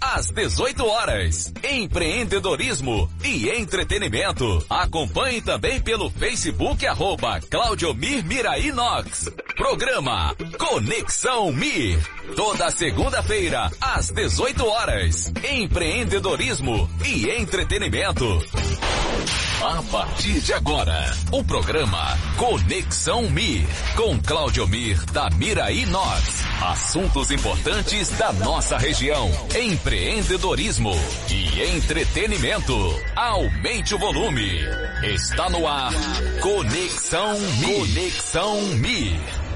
Às 18 horas. Empreendedorismo e entretenimento. Acompanhe também pelo Facebook arroba Claudiomir Mirainox. Programa Conexão Mir. Toda segunda-feira, às 18 horas. Empreendedorismo e entretenimento. A partir de agora, o programa Conexão Mir, com Claudio Mir da Miraí Nós. Assuntos importantes da nossa região, empreendedorismo e entretenimento. Aumente o volume. Está no ar, Conexão. Conexão Mir.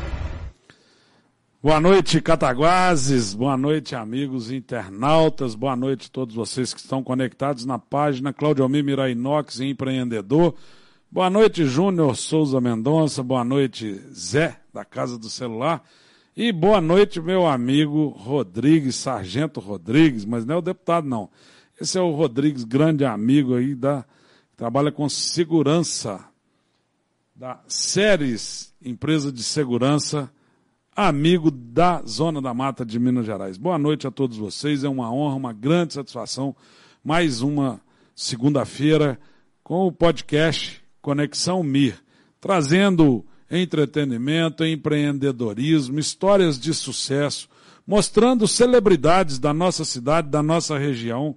Boa noite, Cataguases. Boa noite, amigos internautas. Boa noite a todos vocês que estão conectados na página Claudio Almir Mirainox Empreendedor. Boa noite, Júnior Souza Mendonça. Boa noite, Zé, da Casa do Celular. E boa noite, meu amigo Rodrigues, Sargento Rodrigues, mas não é o deputado, não. Esse é o Rodrigues, grande amigo aí da. trabalha com segurança da Séries, empresa de segurança amigo da Zona da Mata de Minas Gerais. Boa noite a todos vocês, é uma honra, uma grande satisfação. Mais uma segunda-feira com o podcast Conexão Mir, trazendo entretenimento, empreendedorismo, histórias de sucesso, mostrando celebridades da nossa cidade, da nossa região,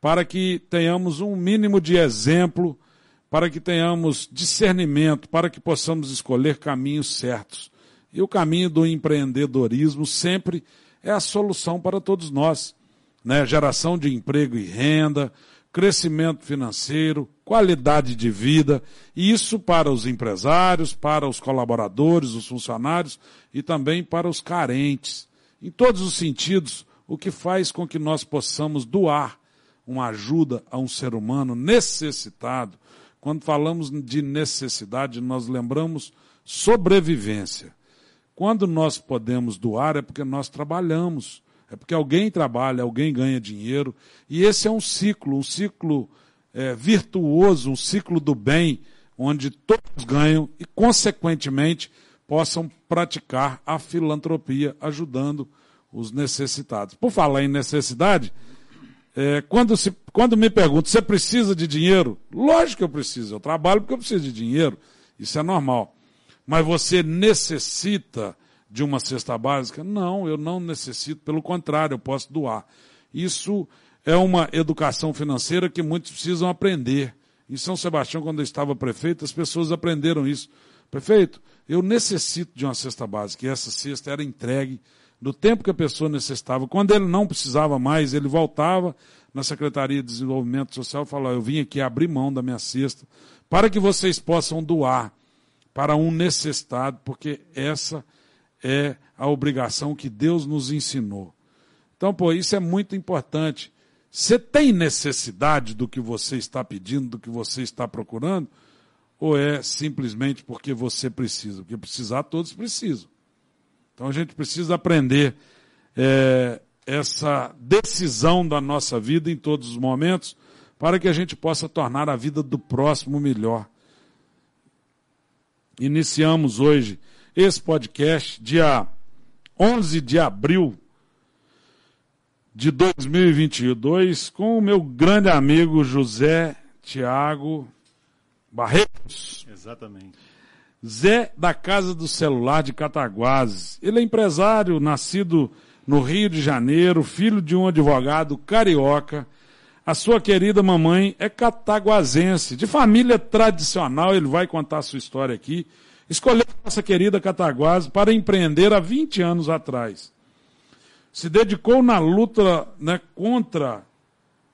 para que tenhamos um mínimo de exemplo, para que tenhamos discernimento, para que possamos escolher caminhos certos. E o caminho do empreendedorismo sempre é a solução para todos nós. Né? Geração de emprego e renda, crescimento financeiro, qualidade de vida, isso para os empresários, para os colaboradores, os funcionários e também para os carentes. Em todos os sentidos, o que faz com que nós possamos doar uma ajuda a um ser humano necessitado. Quando falamos de necessidade, nós lembramos sobrevivência. Quando nós podemos doar é porque nós trabalhamos, é porque alguém trabalha, alguém ganha dinheiro, e esse é um ciclo, um ciclo é, virtuoso, um ciclo do bem, onde todos ganham e, consequentemente, possam praticar a filantropia, ajudando os necessitados. Por falar em necessidade, é, quando, se, quando me perguntam, você precisa de dinheiro? Lógico que eu preciso, eu trabalho porque eu preciso de dinheiro, isso é normal mas você necessita de uma cesta básica? Não, eu não necessito, pelo contrário, eu posso doar. Isso é uma educação financeira que muitos precisam aprender. Em São Sebastião, quando eu estava prefeito, as pessoas aprenderam isso. Prefeito, eu necessito de uma cesta básica, e essa cesta era entregue no tempo que a pessoa necessitava. Quando ele não precisava mais, ele voltava na Secretaria de Desenvolvimento Social e falava, eu vim aqui abrir mão da minha cesta para que vocês possam doar para um necessitado, porque essa é a obrigação que Deus nos ensinou. Então, pô, isso é muito importante. Você tem necessidade do que você está pedindo, do que você está procurando? Ou é simplesmente porque você precisa? Porque precisar, todos precisam. Então a gente precisa aprender é, essa decisão da nossa vida em todos os momentos para que a gente possa tornar a vida do próximo melhor. Iniciamos hoje esse podcast, dia 11 de abril de 2022, com o meu grande amigo José Tiago Barretos. Exatamente. Zé da Casa do Celular de Cataguases. Ele é empresário, nascido no Rio de Janeiro, filho de um advogado carioca a sua querida mamãe é cataguasense, de família tradicional, ele vai contar a sua história aqui. Escolheu nossa querida Cataguase para empreender há 20 anos atrás. Se dedicou na luta né, contra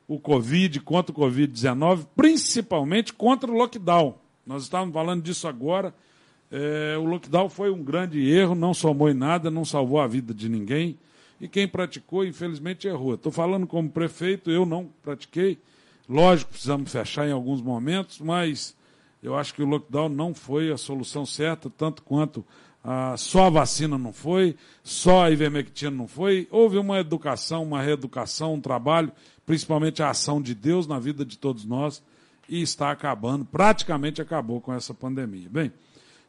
o Covid, contra o Covid-19, principalmente contra o lockdown. Nós estávamos falando disso agora. É, o lockdown foi um grande erro, não somou em nada, não salvou a vida de ninguém e quem praticou, infelizmente, errou. Estou falando como prefeito, eu não pratiquei. Lógico, precisamos fechar em alguns momentos, mas eu acho que o lockdown não foi a solução certa, tanto quanto a, só a vacina não foi, só a ivermectina não foi. Houve uma educação, uma reeducação, um trabalho, principalmente a ação de Deus na vida de todos nós, e está acabando, praticamente acabou com essa pandemia. Bem,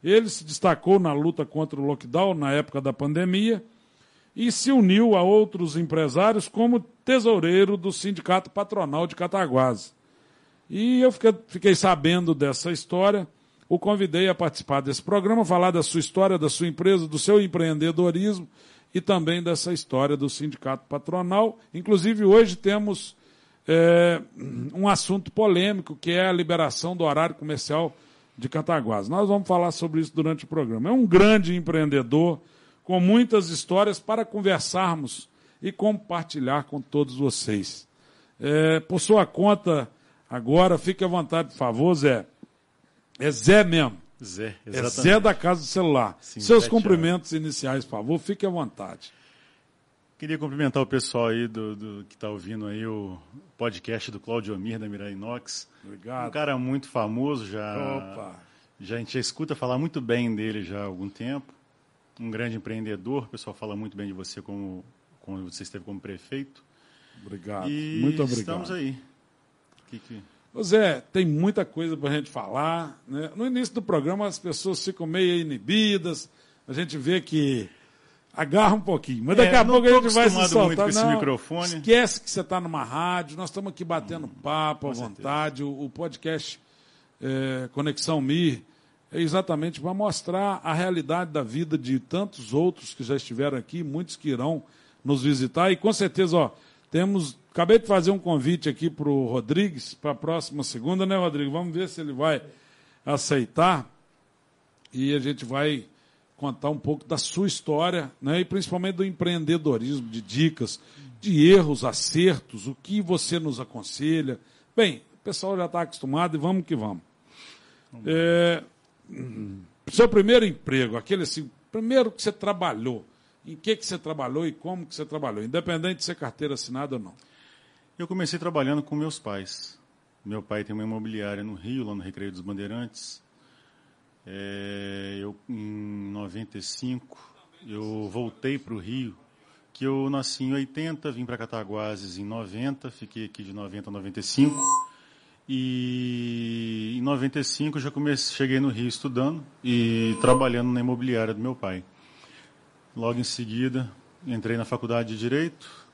ele se destacou na luta contra o lockdown na época da pandemia e se uniu a outros empresários como tesoureiro do Sindicato Patronal de Cataguases. E eu fiquei, fiquei sabendo dessa história, o convidei a participar desse programa, falar da sua história, da sua empresa, do seu empreendedorismo e também dessa história do Sindicato Patronal. Inclusive, hoje temos é, um assunto polêmico, que é a liberação do horário comercial de Cataguases. Nós vamos falar sobre isso durante o programa. É um grande empreendedor, com muitas histórias para conversarmos e compartilhar com todos vocês. É, por sua conta, agora, fique à vontade, por favor, Zé. É Zé mesmo. Zé, exatamente. É Zé da Casa do Celular. Sim, Seus cumprimentos iniciais, por favor, fique à vontade. Queria cumprimentar o pessoal aí do, do que está ouvindo aí o podcast do Claudio Amir da Mirai Inox. Obrigado. Um cara muito famoso, já, Opa. já a gente já escuta falar muito bem dele já há algum tempo um grande empreendedor. O pessoal fala muito bem de você como, como você esteve como prefeito. Obrigado. E muito obrigado. Estamos aí. Que que... Zé, tem muita coisa para a gente falar. Né? No início do programa as pessoas ficam meio inibidas. A gente vê que agarra um pouquinho. Mas daqui é, a pouco a gente vai se soltar. Muito com esse não, microfone. Esquece que você está numa rádio. Nós estamos aqui batendo hum, papo à vontade. O, o, podcast é, Conexão Mir é exatamente para mostrar a realidade da vida de tantos outros que já estiveram aqui, muitos que irão nos visitar. E com certeza, ó, temos. Acabei de fazer um convite aqui para o Rodrigues para a próxima segunda, né, Rodrigo? Vamos ver se ele vai aceitar. E a gente vai contar um pouco da sua história, né? E principalmente do empreendedorismo, de dicas, de erros, acertos, o que você nos aconselha. Bem, o pessoal já está acostumado e vamos que vamos. É, seu primeiro emprego, aquele assim, primeiro que você trabalhou, em que, que você trabalhou e como que você trabalhou, independente de ser carteira assinada ou não? Eu comecei trabalhando com meus pais. Meu pai tem uma imobiliária no Rio, lá no Recreio dos Bandeirantes. É, eu, em 95, eu voltei para o Rio, que eu nasci em 80, vim para Cataguases em 90, fiquei aqui de 90 a 95. E em 95 já comecei, cheguei no Rio estudando e trabalhando na imobiliária do meu pai. Logo em seguida, entrei na faculdade de Direito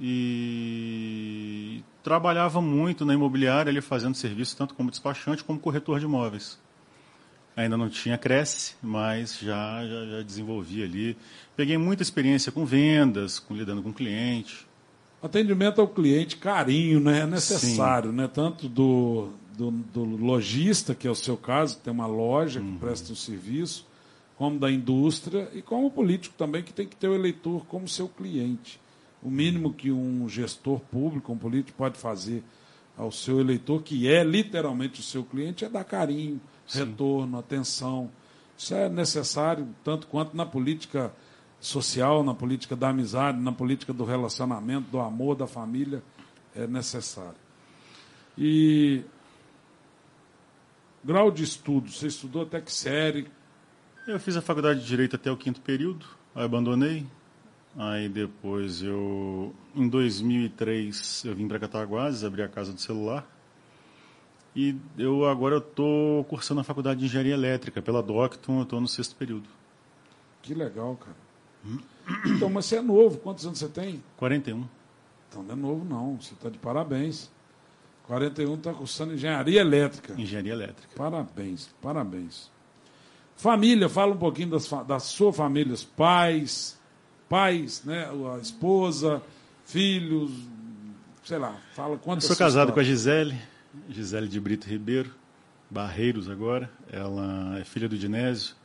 e trabalhava muito na imobiliária, ali fazendo serviço tanto como despachante como corretor de imóveis. Ainda não tinha Cresce, mas já, já, já desenvolvi ali. Peguei muita experiência com vendas, com lidando com cliente. Atendimento ao cliente, carinho, né? É necessário, Sim. né? Tanto do, do, do, lojista, que é o seu caso, que tem uma loja uhum. que presta um serviço, como da indústria e como político também, que tem que ter o eleitor como seu cliente. O mínimo que um gestor público, um político pode fazer ao seu eleitor, que é literalmente o seu cliente, é dar carinho, Sim. retorno, atenção. Isso é necessário, tanto quanto na política social, na política da amizade, na política do relacionamento, do amor, da família, é necessário. E grau de estudo, você estudou até que série? Eu fiz a faculdade de Direito até o quinto período, aí abandonei. Aí depois eu, em 2003, eu vim para Cataguases, abri a casa do celular. E eu agora estou cursando a faculdade de Engenharia Elétrica pela Docton, eu estou no sexto período. Que legal, cara. Então, mas você é novo. Quantos anos você tem? 41. Então não é novo, não. Você está de parabéns. 41 está cursando engenharia elétrica. Engenharia elétrica. Parabéns, parabéns. Família, fala um pouquinho das, da sua família, os pais, pais, né? A esposa, filhos, sei lá, fala quantas. Eu sou casado com a Gisele, Gisele de Brito Ribeiro, Barreiros agora. Ela é filha do Dinésio.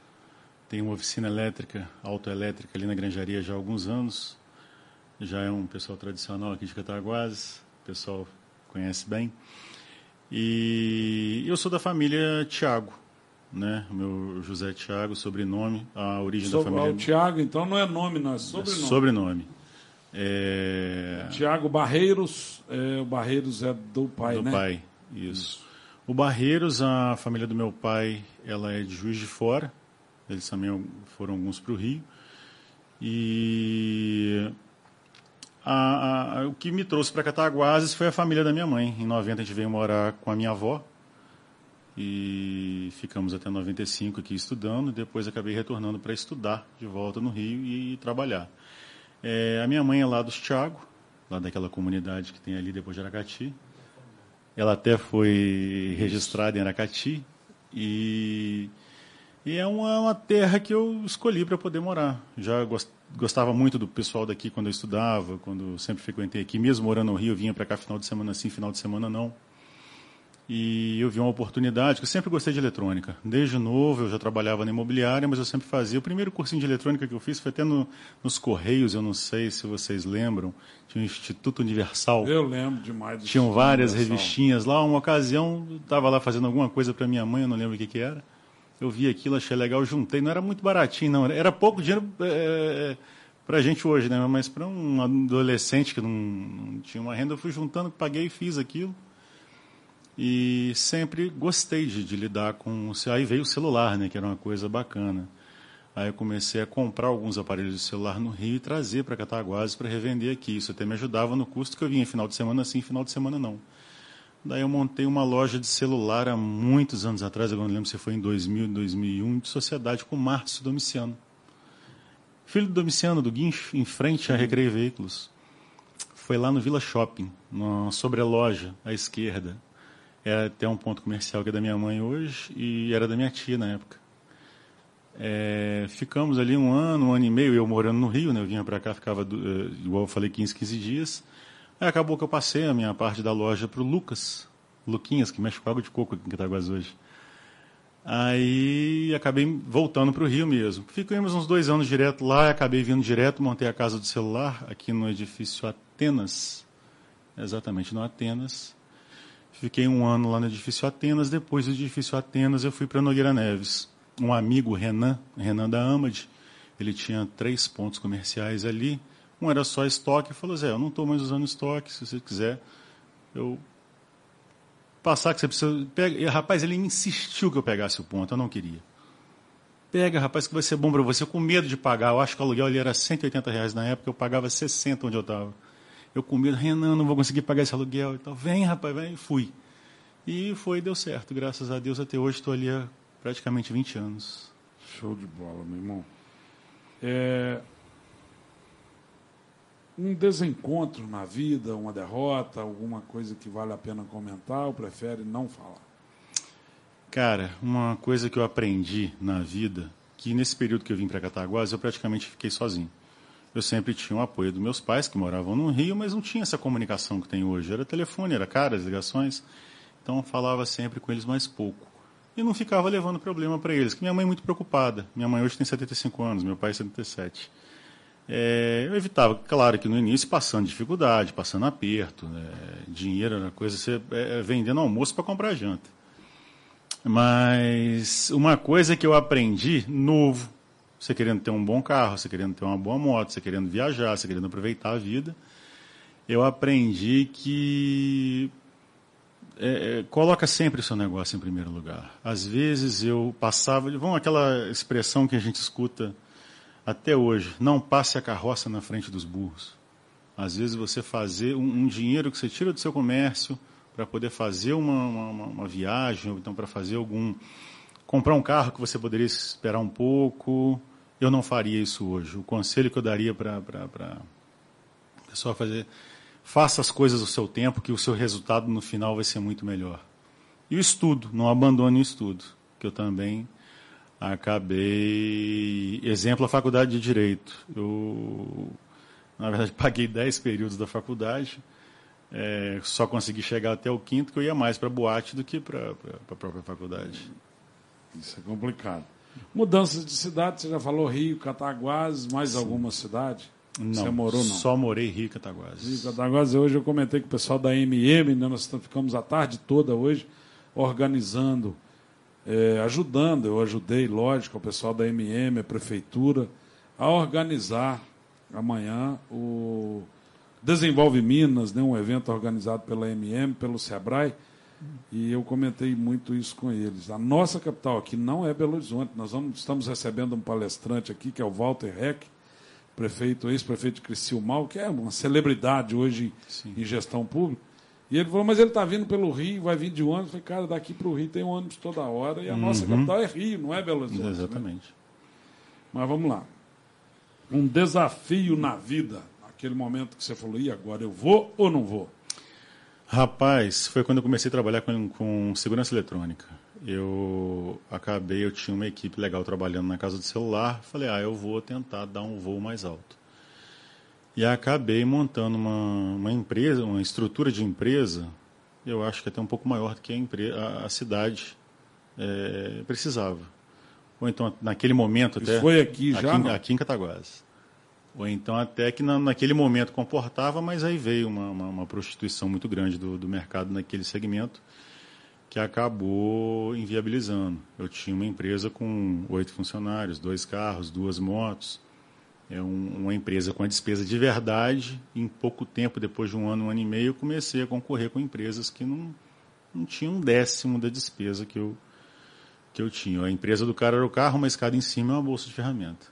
Tem uma oficina elétrica, autoelétrica ali na Granjaria já há alguns anos. Já é um pessoal tradicional aqui de Cataguases, o pessoal conhece bem. E eu sou da família Tiago, né? O meu José Tiago, sobrenome, a origem da família. O Tiago, então não é nome, não é sobrenome. É sobrenome. É... Tiago Barreiros, é, o Barreiros é do pai, do né? Do pai, isso. isso. O Barreiros, a família do meu pai, ela é de Juiz de Fora, eles também foram alguns para o Rio. E a, a, o que me trouxe para Cataguases foi a família da minha mãe. Em 90 a gente veio morar com a minha avó. e ficamos até 95 aqui estudando, depois acabei retornando para estudar de volta no Rio e, trabalhar. É, a minha mãe é lá dos Thiago, lá daquela comunidade que tem ali depois de Aracati. Ela até foi registrada em Aracati e, e é uma, uma terra que eu escolhi para poder morar. Já gostava muito do pessoal daqui quando eu estudava, quando sempre frequentei aqui, mesmo morando no Rio, eu vinha para cá final de semana sim, final de semana não. E eu vi uma oportunidade, que eu sempre gostei de eletrônica. Desde novo eu já trabalhava na imobiliária, mas eu sempre fazia. O primeiro cursinho de eletrônica que eu fiz foi até no, nos Correios, eu não sei se vocês lembram. Tinha o Instituto Universal. Eu lembro demais. Do Tinham várias Universal. revistinhas lá. Uma ocasião, estava lá fazendo alguma coisa para minha mãe, eu não lembro o que, que era. Eu vi aquilo, achei legal, juntei. Não era muito baratinho, não. Era pouco dinheiro é, para a gente hoje, né? Mas para um adolescente que não, não tinha uma renda, eu fui juntando, paguei e fiz aquilo. E sempre gostei de, de lidar com. Aí veio o celular, né, que era uma coisa bacana. Aí eu comecei a comprar alguns aparelhos de celular no Rio e trazer para Cataguases para revender aqui. Isso até me ajudava no custo que eu vinha final de semana sim, final de semana não. Daí eu montei uma loja de celular há muitos anos atrás, eu não lembro se foi em 2000, 2001, de sociedade com o Márcio Domiciano. Filho do Domiciano, do Guincho, em frente à Recreio Veículos. Foi lá no Vila Shopping, na sobreloja à esquerda. É, tem um ponto comercial que é da minha mãe hoje e era da minha tia na época. É, ficamos ali um ano, um ano e meio, eu morando no Rio, né? Eu vinha para cá, ficava, é, igual eu falei, 15, 15 dias. Aí acabou que eu passei a minha parte da loja para o Lucas, Luquinhas, que mexe com água de coco aqui em Cataguás hoje. Aí acabei voltando para o Rio mesmo. Ficamos uns dois anos direto lá, acabei vindo direto, montei a casa do celular aqui no edifício Atenas, exatamente no Atenas. Fiquei um ano lá no edifício Atenas. Depois do edifício Atenas, eu fui para Nogueira Neves. Um amigo, Renan, Renan da Amad, ele tinha três pontos comerciais ali. Um era só estoque. Falou, Zé, eu não estou mais usando estoque. Se você quiser, eu passar que você precisa. Pega. E, rapaz, ele insistiu que eu pegasse o ponto. Eu não queria. Pega, rapaz, que vai ser bom para você. Com medo de pagar. Eu acho que o aluguel ali era 180 reais na época. Eu pagava 60 onde eu estava. Eu com medo, Renan, não vou conseguir pagar esse aluguel. Então, vem, rapaz, vem. E fui. E foi, deu certo. Graças a Deus, até hoje estou ali há praticamente 20 anos. Show de bola, meu irmão. É... Um desencontro na vida, uma derrota, alguma coisa que vale a pena comentar ou prefere não falar? Cara, uma coisa que eu aprendi na vida, que nesse período que eu vim para Cataguás, eu praticamente fiquei sozinho eu sempre tinha o apoio dos meus pais, que moravam no Rio, mas não tinha essa comunicação que tem hoje. Era telefone, era cara, as ligações. Então eu falava sempre com eles mais pouco. E não ficava levando problema para eles, que minha mãe é muito preocupada. Minha mãe hoje tem 75 anos, meu pai 77. É, eu evitava, claro que no início, passando dificuldade, passando aperto, né, dinheiro era coisa, você é, vendendo almoço para comprar janta. Mas uma coisa que eu aprendi novo, você querendo ter um bom carro, você querendo ter uma boa moto, você querendo viajar, você querendo aproveitar a vida, eu aprendi que é, é, coloca sempre o seu negócio em primeiro lugar. Às vezes eu passava, vamos aquela expressão que a gente escuta até hoje, não passe a carroça na frente dos burros. Às vezes você fazer um, um dinheiro que você tira do seu comércio para poder fazer uma, uma, uma viagem, ou então para fazer algum comprar um carro que você poderia esperar um pouco. Eu não faria isso hoje. O conselho que eu daria para a pessoa fazer, faça as coisas ao seu tempo, que o seu resultado no final vai ser muito melhor. E o estudo, não abandone o estudo, que eu também acabei. Exemplo, a faculdade de Direito. Eu, na verdade, paguei 10 períodos da faculdade, é, só consegui chegar até o quinto, que eu ia mais para boate do que para a própria faculdade. Isso é complicado. Mudanças de cidade, você já falou Rio, Cataguases, mais Sim. alguma cidade? Não, você morou não? Só morei em Rio Cataguases. Rio Cataguases, hoje eu comentei com o pessoal da MM, né, nós ficamos a tarde toda hoje organizando, é, ajudando, eu ajudei, lógico, o pessoal da MM, a prefeitura, a organizar amanhã o Desenvolve Minas, né, um evento organizado pela MM, pelo SEBRAE, e eu comentei muito isso com eles. A nossa capital aqui não é Belo Horizonte. Nós vamos, estamos recebendo um palestrante aqui, que é o Walter Heck, prefeito, ex-prefeito de Criciúmal, que é uma celebridade hoje Sim. em gestão pública. E ele falou, mas ele está vindo pelo Rio, vai vir de ônibus. Eu falei, cara, daqui para o Rio tem ônibus toda hora e a uhum. nossa capital é Rio, não é Belo Horizonte. Né? Exatamente. Né? Mas vamos lá. Um desafio na vida, aquele momento que você falou, e agora eu vou ou não vou? Rapaz, foi quando eu comecei a trabalhar com, com segurança eletrônica. Eu acabei, eu tinha uma equipe legal trabalhando na casa do celular. Falei, ah, eu vou tentar dar um voo mais alto. E acabei montando uma, uma empresa, uma estrutura de empresa, eu acho que até um pouco maior do que a, empresa, a, a cidade é, precisava. Ou então, naquele momento Isso até. foi aqui já? Aqui, aqui em Cataguases. Ou então até que na, naquele momento comportava, mas aí veio uma, uma, uma prostituição muito grande do, do mercado naquele segmento que acabou inviabilizando. Eu tinha uma empresa com oito funcionários, dois carros, duas motos. É um, uma empresa com a despesa de verdade. Em pouco tempo, depois de um ano, um ano e meio, eu comecei a concorrer com empresas que não, não tinham um décimo da despesa que eu, que eu tinha. A empresa do cara era o carro, uma escada em cima e uma bolsa de ferramenta.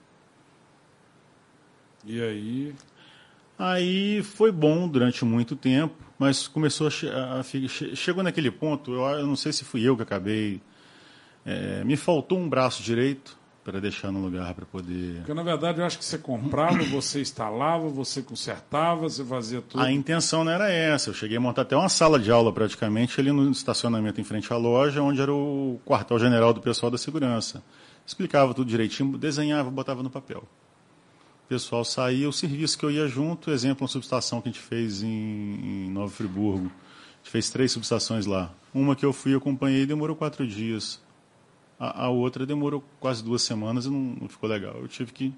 E aí? Aí foi bom durante muito tempo, mas começou a, a chegou naquele ponto. Eu, eu, não sei se fui eu que acabei. É, me faltou um braço direito para deixar no lugar para poder. Porque na verdade eu acho que você comprava, você instalava, você consertava, você fazia tudo. A intenção não era essa. Eu cheguei a montar até uma sala de aula praticamente ali no estacionamento em frente à loja, onde era o quartel-general do pessoal da segurança. Explicava tudo direitinho, desenhava, botava no papel. O pessoal saía, o serviço que eu ia junto, exemplo, uma subestação que a gente fez em, em Nova Friburgo. A gente fez três subestações lá. Uma que eu fui e acompanhei demorou quatro dias. A, a, outra demorou quase duas semanas e não, não ficou legal. Eu tive que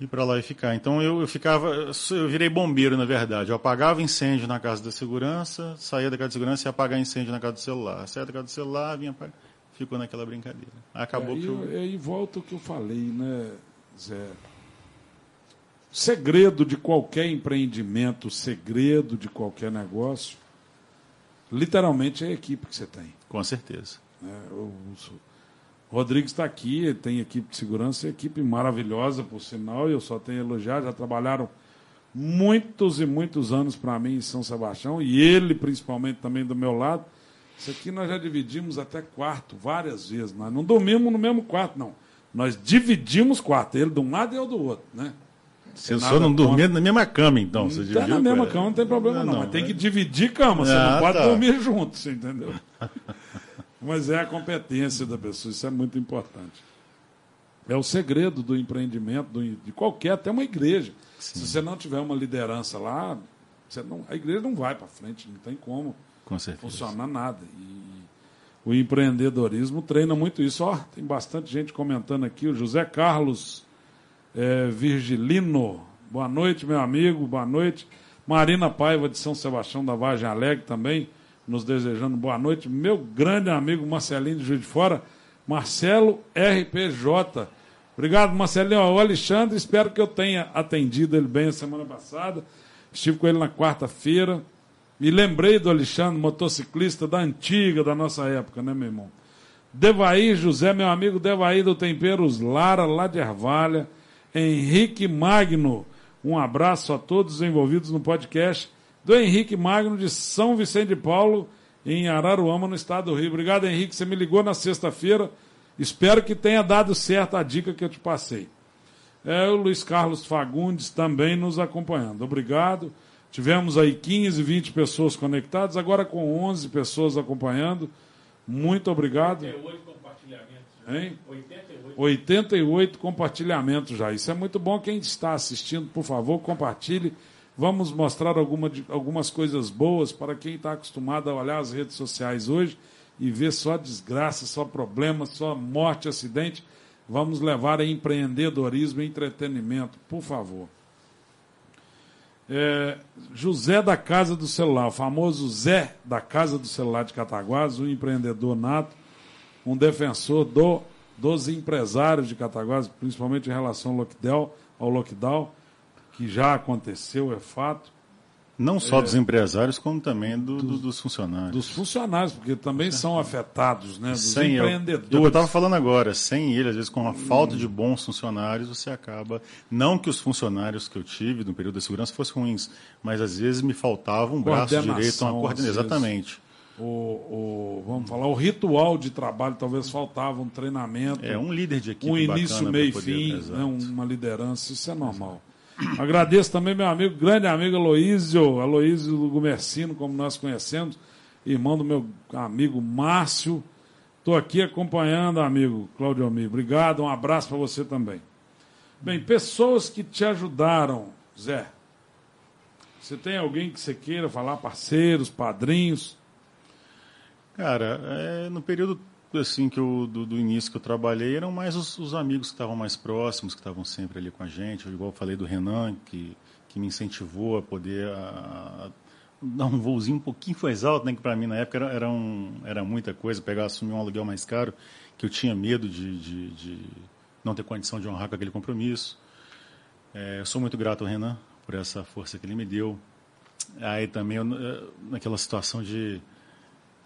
ir para lá e ficar. Então eu, eu, ficava, eu virei bombeiro na verdade. Eu apagava incêndio na casa da segurança, saía da casa de segurança e ia apagar incêndio na casa do celular. Saía da casa do celular, vinha apagar. Ficou naquela brincadeira. Acabou é, que eu... Aí volta o que eu falei, né, Zé? O segredo de qualquer empreendimento, o segredo de qualquer negócio, literalmente é a equipe que você tem. Com certeza. Né? O, Rodrigues está aqui, tem equipe de segurança, equipe maravilhosa, por sinal, e eu só tenho a elogiar, já trabalharam muitos e muitos anos para mim em São Sebastião, e ele principalmente também do meu lado. Isso aqui nós já dividimos até quarto, várias vezes. Nós não dormimos no mesmo quarto, não. Nós dividimos quarto, ele de um lado e eu do outro, né? Você só não dormia na mesma cama, então? Você tá na mesma cama, não tem problema não. não, não mas tem que dividir cama, você ah, não pode tá. dormir junto, você entendeu? Mas é a competência da pessoa, isso é muito importante. É o segredo do empreendimento, do, de qualquer, até uma igreja. Sim. Se você não tiver uma liderança lá, não, a igreja não vai para frente, não tem como Com funcionar nada. E o empreendedorismo treina muito isso. Ó, tem bastante gente comentando aqui. O José Carlos é, Virgilino, boa noite, meu amigo, boa noite. Marina Paiva de São Sebastião da Vargem Alegre também nos desejando boa noite. Meu grande amigo Marcelinho de Juiz de Fora, Marcelo RPJ. Obrigado, Marcelinho. O Alexandre, espero que eu tenha atendido ele bem a semana passada. Estive com ele na quarta-feira. Me lembrei do Alexandre, motociclista da antiga, da nossa época, né, meu irmão? Devaí José, meu amigo Devaí do Temperos Lara, lá de Ervalha. Henrique Magno, um abraço a todos os envolvidos no podcast do Henrique Magno de São Vicente de Paulo, em Araruama, no estado do Rio. Obrigado, Henrique. Você me ligou na sexta-feira. Espero que tenha dado certo a dica que eu te passei. É o Luiz Carlos Fagundes também nos acompanhando. Obrigado. Tivemos aí 15, 20 pessoas conectadas, agora com 11 pessoas acompanhando. Muito obrigado. 88 compartilhamentos. Hein? 88. 88 compartilhamentos já. Isso é muito bom. Quem está assistindo, por favor, compartilhe Vamos mostrar alguma, algumas coisas boas para quem está acostumado a olhar as redes sociais hoje e ver só desgraça, só problema, só morte, acidente. Vamos levar a empreendedorismo e entretenimento, por favor. É, José da Casa do Celular, o famoso Zé da Casa do Celular de Cataguás, um empreendedor nato, um defensor do, dos empresários de Cataguás, principalmente em relação ao lockdown, ao lockdown que já aconteceu, é fato. Não só é, dos empresários, como também do, do, dos funcionários. Dos funcionários, porque também são afetados, né? Dos sem empreendedores. Eu, eu estava falando agora, sem ele, às vezes com a falta de bons funcionários, você acaba. Não que os funcionários que eu tive no período da segurança fossem ruins, mas às vezes me faltava um braço direito, uma coordenação. Exatamente. O, o, vamos falar, o ritual de trabalho talvez faltava um treinamento. É, um líder de equipe. Um início, meio e fim, né, uma liderança, isso é normal. Agradeço também meu amigo, grande amigo Aloísio, Aloísio Gumercino, como nós conhecemos, irmão do meu amigo Márcio. Estou aqui acompanhando, amigo Claudio Almir. Obrigado, um abraço para você também. Bem, pessoas que te ajudaram, Zé. Você tem alguém que você queira falar, parceiros, padrinhos? Cara, é, no período assim que eu, do, do, início que eu trabalhei eram mais os, os amigos que estavam mais próximos, que estavam sempre ali com a gente. Igual eu falei do Renan, que, que me incentivou a poder a, a dar um voozinho um pouquinho mais alto, né, que para mim na época era, era, um, era muita coisa, pegar, assumir um aluguel mais caro, que eu tinha medo de, de, de não ter condição de honrar com aquele compromisso. É, eu sou muito grato ao Renan por essa força que ele me deu. Aí também, eu, naquela situação de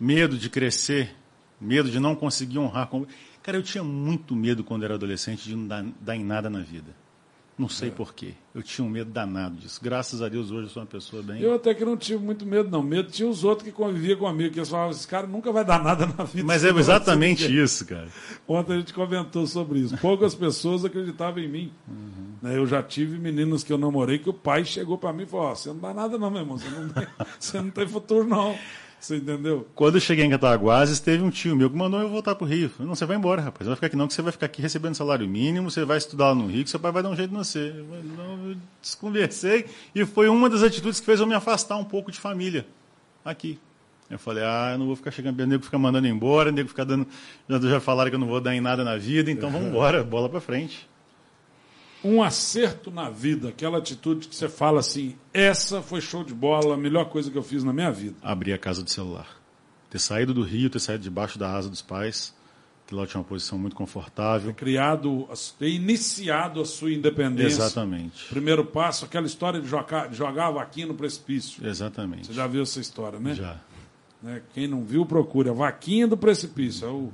medo de crescer, medo de não conseguir honrar. Cara, eu tinha muito medo quando era adolescente de não dar, dar em nada na vida. Não sei é. porquê. Eu tinha um medo danado disso. Graças a Deus hoje eu sou uma pessoa bem. Eu até que não tive muito medo, não. Medo tinha os outros que conviviam comigo, que eles falavam, esse cara nunca vai dar nada na vida. Mas é exatamente isso, cara. Ontem a gente comentou sobre isso. Poucas pessoas acreditavam em mim. Uhum. Eu já tive meninas que eu namorei que o pai chegou para mim e falou: oh, você não dá nada, não, meu irmão. Você não tem, você não tem futuro, não. Você entendeu? Quando eu cheguei em Cataguases, teve um tio meu que mandou eu voltar para o Rio. Falei, não, você vai embora, rapaz. Não vai ficar aqui não, que você vai ficar aqui recebendo salário mínimo, você vai estudar lá no Rio, que seu pai vai dar um jeito em você. Eu, não, eu desconversei e foi uma das atitudes que fez eu me afastar um pouco de família aqui. Eu falei, ah, eu não vou ficar chegando, o nego ficar mandando embora, o nego ficar dando. Já, já falaram que eu não vou dar em nada na vida, então vamos embora, bola para frente um acerto na vida, aquela atitude que você fala assim, essa foi show de bola, a melhor coisa que eu fiz na minha vida? Abrir a casa de celular. Ter saído do Rio, ter saído debaixo da asa dos pais, que lá tinha uma posição muito confortável. Ter criado, ter iniciado a sua independência. Exatamente. Primeiro passo, aquela história de jogar, de jogar a vaquinha no precipício. Exatamente. Você já viu essa história, né? Já. Né? Quem não viu, procure. A vaquinha do precipício. É o,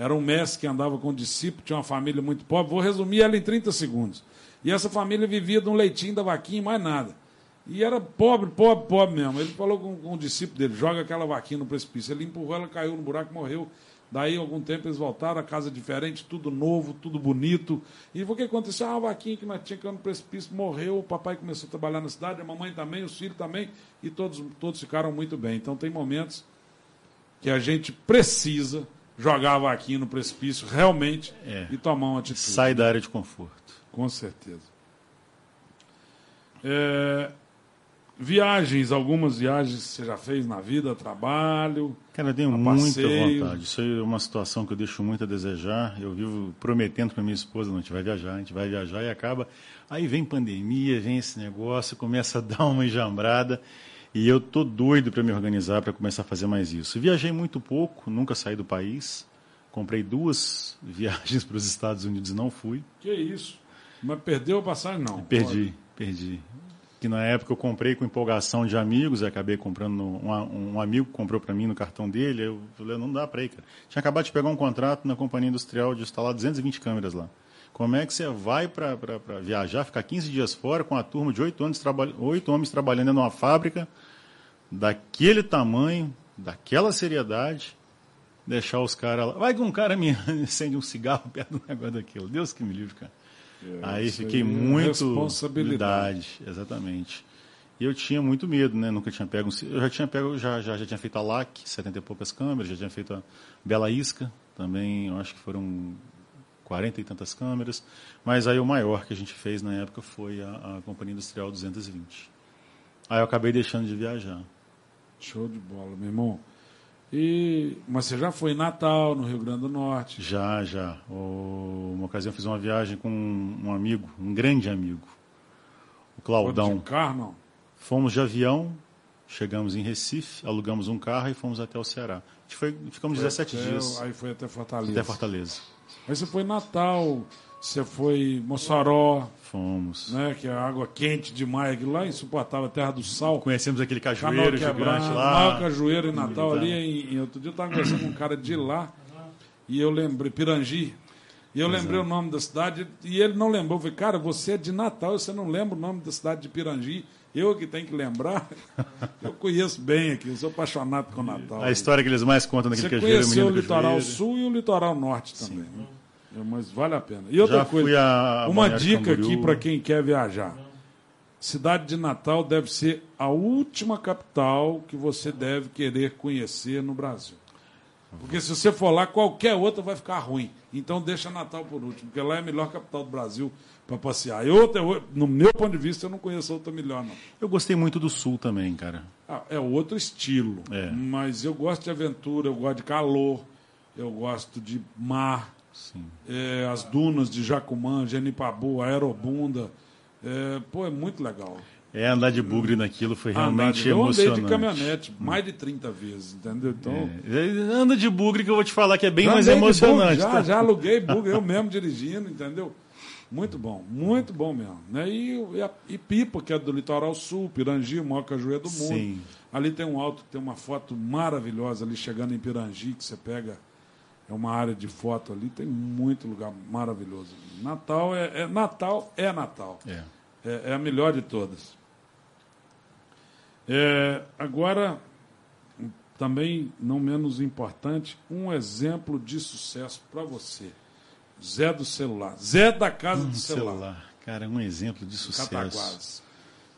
era um mestre que andava com um discípulo, tinha uma família muito pobre. Vou resumir ela em 30 segundos. E essa família vivia de um leitinho da vaquinha e mais nada. E era pobre, pobre, pobre mesmo. Ele falou com, com o discípulo dele: joga aquela vaquinha no precipício. Ele empurrou, ela caiu no buraco morreu. Daí, algum tempo, eles voltaram, a casa diferente, tudo novo, tudo bonito. E o que aconteceu? Ah, a vaquinha que nós tínhamos no precipício morreu, o papai começou a trabalhar na cidade, a mamãe também, os filhos também, e todos, todos ficaram muito bem. Então, tem momentos que a gente precisa jogar a vaquinha no precipício realmente é. e tomar uma atitude. Sai da área de conforto. Com certeza. É, viagens, algumas viagens que você já fez na vida, trabalho. Cara, eu tenho muita vontade. Isso é uma situação que eu deixo muito a desejar. Eu vivo prometendo para minha esposa: não, a gente vai viajar, a gente vai viajar e acaba. Aí vem pandemia, vem esse negócio, começa a dar uma enjambrada. E eu tô doido para me organizar para começar a fazer mais isso. Viajei muito pouco, nunca saí do país. Comprei duas viagens para os Estados Unidos e não fui. Que isso? Mas perdeu a passagem, não? Perdi, Pode. perdi. Que na época eu comprei com empolgação de amigos, acabei comprando, um, um amigo comprou para mim no cartão dele, eu falei, não dá para ir, cara. Tinha acabado de pegar um contrato na companhia industrial de instalar 220 câmeras lá. Como é que você vai para viajar, ficar 15 dias fora com a turma de oito homens, oito homens trabalhando numa fábrica daquele tamanho, daquela seriedade, deixar os caras lá. Vai que um cara me acende um cigarro perto do negócio daquilo. Deus que me livre, cara. É, aí fiquei muito. Responsabilidade. Exatamente. E eu tinha muito medo, né? Nunca tinha pego. Eu já tinha pego, já, já, já tinha feito a LAC, 70 e poucas câmeras, já tinha feito a Bela Isca, também, eu acho que foram 40 e tantas câmeras. Mas aí o maior que a gente fez na época foi a, a Companhia Industrial 220. Aí eu acabei deixando de viajar. Show de bola, meu irmão. E, mas você já foi em Natal, no Rio Grande do Norte? Já, já. O, uma ocasião eu fiz uma viagem com um amigo, um grande amigo, o Claudão. De carro, não? Fomos de avião, chegamos em Recife, alugamos um carro e fomos até o Ceará. A gente foi, ficamos foi 17 até, dias. Aí foi até Fortaleza. Até Fortaleza. Aí você foi Natal. Você foi Mossoró, Fomos. né? Que é água quente demais, aquilo lá é insuportável, terra do sal. Conhecemos aquele cajueiro gigante quebrado, lá. maior cajueiro em Natal ali. Em, em outro dia eu estava conversando com um cara de lá e eu lembrei, Pirangi. E eu lembrei o nome da cidade e ele não lembrou. Eu falei, cara, você é de Natal, você não lembra o nome da cidade de Pirangi. Eu que tenho que lembrar. Eu conheço bem aqui, eu sou apaixonado com Natal. A história que eles mais contam Você naquele cajueiro. conheceu o litoral sul e o litoral norte também. né? É, Mas vale a pena. E outra Já coisa, fui a uma dica Camboriú. aqui para quem quer viajar. Cidade de Natal deve ser a última capital que você deve querer conhecer no Brasil. Porque se você for lá, qualquer outra vai ficar ruim. Então deixa Natal por último, porque lá é a melhor capital do Brasil para passear. E outra, no meu ponto de vista, eu não conheço outra melhor, não. Eu gostei muito do sul também, cara. Ah, é outro estilo. É. Mas eu gosto de aventura, eu gosto de calor, eu gosto de mar, é, as dunas de Jacumã, Genipabu, Aerobunda. É, pô, é muito legal. É, andar de bugre naquilo foi realmente de- eu andei emocionante. de caminhonete mais de 30 vezes, entendeu? Então, É, Anda de bugre que eu vou te falar que é bem já mais emocionante. já, tá? já aluguei bug, eu mesmo dirigindo, entendeu? Muito bom, muito bom mesmo. Né? E, e, a- e Pipa, que é do litoral sul, Pirangi, o maior cajueiro do mundo. Sim. Ali tem um alto, tem uma foto maravilhosa ali chegando em Pirangi, que você pega. É uma área de foto ali, tem muito lugar maravilhoso. Natal é, é- Natal é Natal. É. É, é a melhor de todas. É, agora, também não menos importante, um exemplo de sucesso para você. Zé do celular. Zé da casa do celular. Celular. Cara, é um exemplo de sucesso. Cataguases.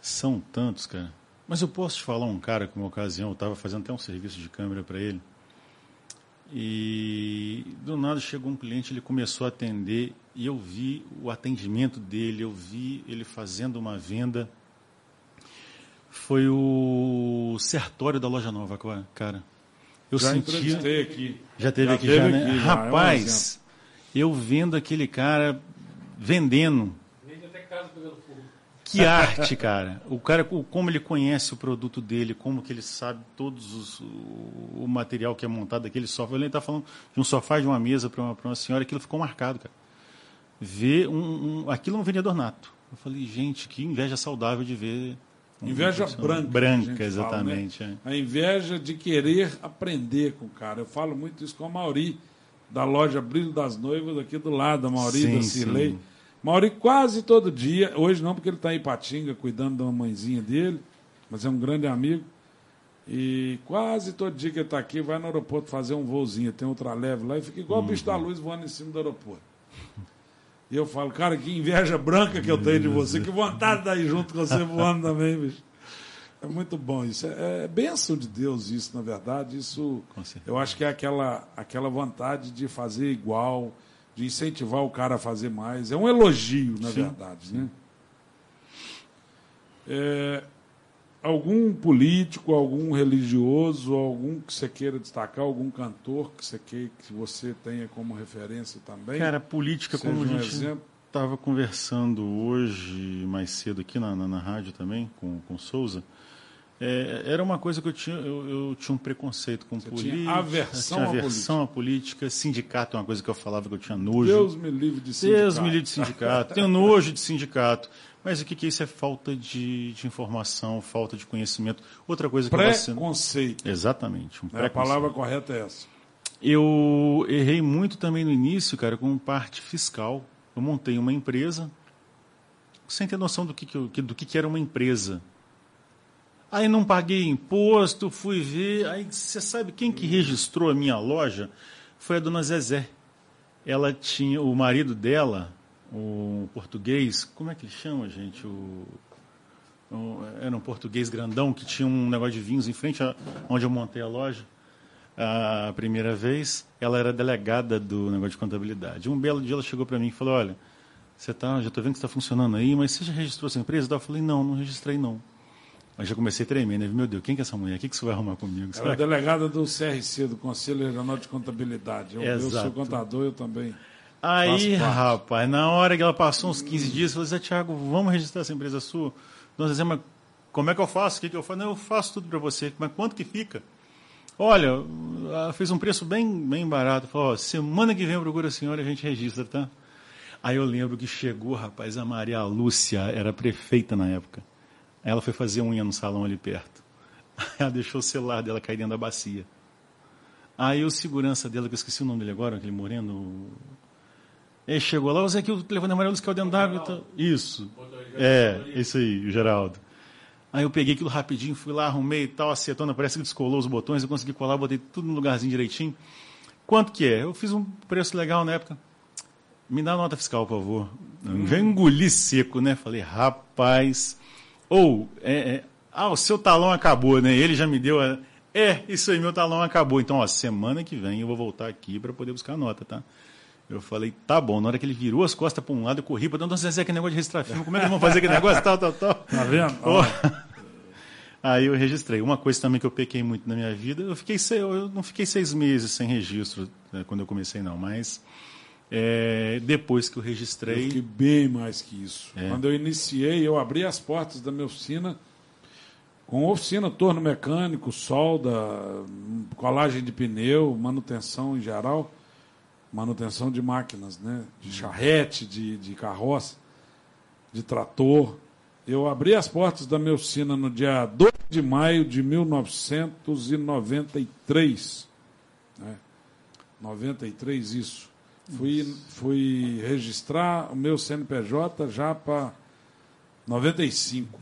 São tantos, cara. Mas eu posso te falar um cara que, uma ocasião, eu estava fazendo até um serviço de câmera para ele. E do nada chegou um cliente, ele começou a atender e eu vi o atendimento dele, eu vi ele fazendo uma venda. Foi o sertório da loja nova, cara. Eu Já senti. entrevistei aqui. Já teve Já aqui teve já, né? aqui, já, é Rapaz, eu vendo aquele cara vendendo. Que arte, cara. O cara, como ele conhece o produto dele, como que ele sabe todos os, o, material que é montado daquele sofá. Ele está falando de um sofá de uma mesa para uma, pra uma senhora, aquilo ficou marcado, cara. Ver um, um, aquilo é um vendedor nato. Eu falei, gente, que inveja saudável de ver. um Inveja branca. Branca, gente fala, exatamente. né? é. A inveja de querer aprender com o cara. Eu falo muito isso com a Mauri, da loja Brilho das Noivas, aqui do lado, a Mauri Sim, da Cirlei. sim. Mauri quase todo dia, hoje não, porque ele está em Patinga cuidando da mãezinha dele, mas é um grande amigo. E quase todo dia que ele está aqui, vai no aeroporto fazer um voozinho, tem outra leve lá e fica igual o bicho da luz voando em cima do aeroporto. E eu falo, cara, que inveja branca que eu tenho de você, que vontade de aí junto com você voando também, bicho. É muito bom isso. É, é bênção de Deus isso, na verdade. Isso, eu acho que é aquela, aquela vontade de fazer igual, de incentivar o cara a fazer mais. É um elogio, na Sim, verdade. Né? É, algum político, algum religioso, algum que você queira destacar, algum cantor que você, queira, que você tenha como referência também? Cara, política, como a gente exemplo. estava conversando hoje, mais cedo aqui na, na, na rádio também, com, com o Souza, é, era uma coisa que eu tinha, eu, eu tinha um preconceito com tinha política. aversão tinha à aversão à política. Sindicato é uma coisa que eu falava que eu tinha nojo. Deus me livre de sindicato. Deus me livre de sindicato. Tenho nojo de sindicato. Mas o que, que é isso? É falta de, de informação, falta de conhecimento. Outra coisa que você... Preconceito. Exatamente. Um É, a palavra correta é essa. Eu errei muito também no início, cara, com parte fiscal. Eu montei uma empresa sem ter noção do que, que- do que, que era uma empresa. Aí não paguei imposto, fui ver. Aí você sabe quem que registrou a minha loja? Foi a dona Zezé. Ela tinha, o marido dela, o português, como é que ele chama, gente? O, o- era um português grandão que tinha um negócio de vinhos em frente a onde eu montei a loja a primeira vez, ela era delegada do negócio de contabilidade. Um belo dia ela chegou para mim e falou: Olha, você tá, já estou vendo que está funcionando aí, mas você já registrou essa empresa? Eu falei: Não, não registrei não. Já comecei a tremer, né? Meu Deus, quem que é essa mulher? O que, que você vai arrumar comigo? Ela é delegada do CRC, do Conselho Regional de Contabilidade. Eu, eu sou Exato. contador, eu também. Aí, rapaz, na hora que ela passou uns 15 dias, eu falei, Zé Tiago, vamos registrar essa empresa sua? Dona Zé, mas como é que eu faço? O que, que eu faço? Não, eu faço tudo para você. Mas quanto que fica? Olha, fez um preço bem, bem barato. Falou, ó, semana que vem eu procuro a senhora e a gente registra, tá? Aí eu lembro que chegou, rapaz, a Maria Lúcia, era prefeita na época. Aí ela foi fazer unha no salão ali perto. Aí ela deixou o celular dela cair dentro da bacia. Aí o segurança dela, que eu esqueci o nome dele agora, aquele moreno. Ele chegou lá, você aqui o telefone Lúcia caiu dentro d'água. Isso. É, isso aí, o Geraldo. Aí eu peguei aquilo rapidinho, fui lá, arrumei e tal, acetona, parece que descolou os botões, eu consegui colar, botei tudo no lugarzinho direitinho. Quanto que é? Eu fiz um preço legal na época. Me dá nota fiscal, por favor. Eu engoli seco, né? Falei, rapaz. Ou, é, é, ah, o seu talão acabou, né? Ele já me deu. A, é, isso aí, meu talão acabou. Então, ó, semana que vem eu vou voltar aqui para poder buscar a nota, tá? Eu falei, tá bom. Na hora que ele virou as costas para um lado, eu corri para não Zezé, que negócio de registrar filme. Como é que vamos fazer aquele negócio? Tal, tal, tal. Tá vendo? Oh. Aí eu registrei. Uma coisa também que eu pequei muito na minha vida, eu, fiquei eu não fiquei seis meses sem registro né, quando eu comecei, não, mas é, depois que eu registrei. Eu fiquei bem mais que isso. É. Quando eu iniciei, eu abri as portas da minha oficina com oficina, torno mecânico, solda, colagem de pneu, manutenção em geral, manutenção de máquinas, né? de uhum. charrete, de, de carroça, de trator. Eu abri as portas da minha oficina no dia 2 de maio de 1993. Né? 93, isso. Fui, fui registrar o meu CNPJ já para 95.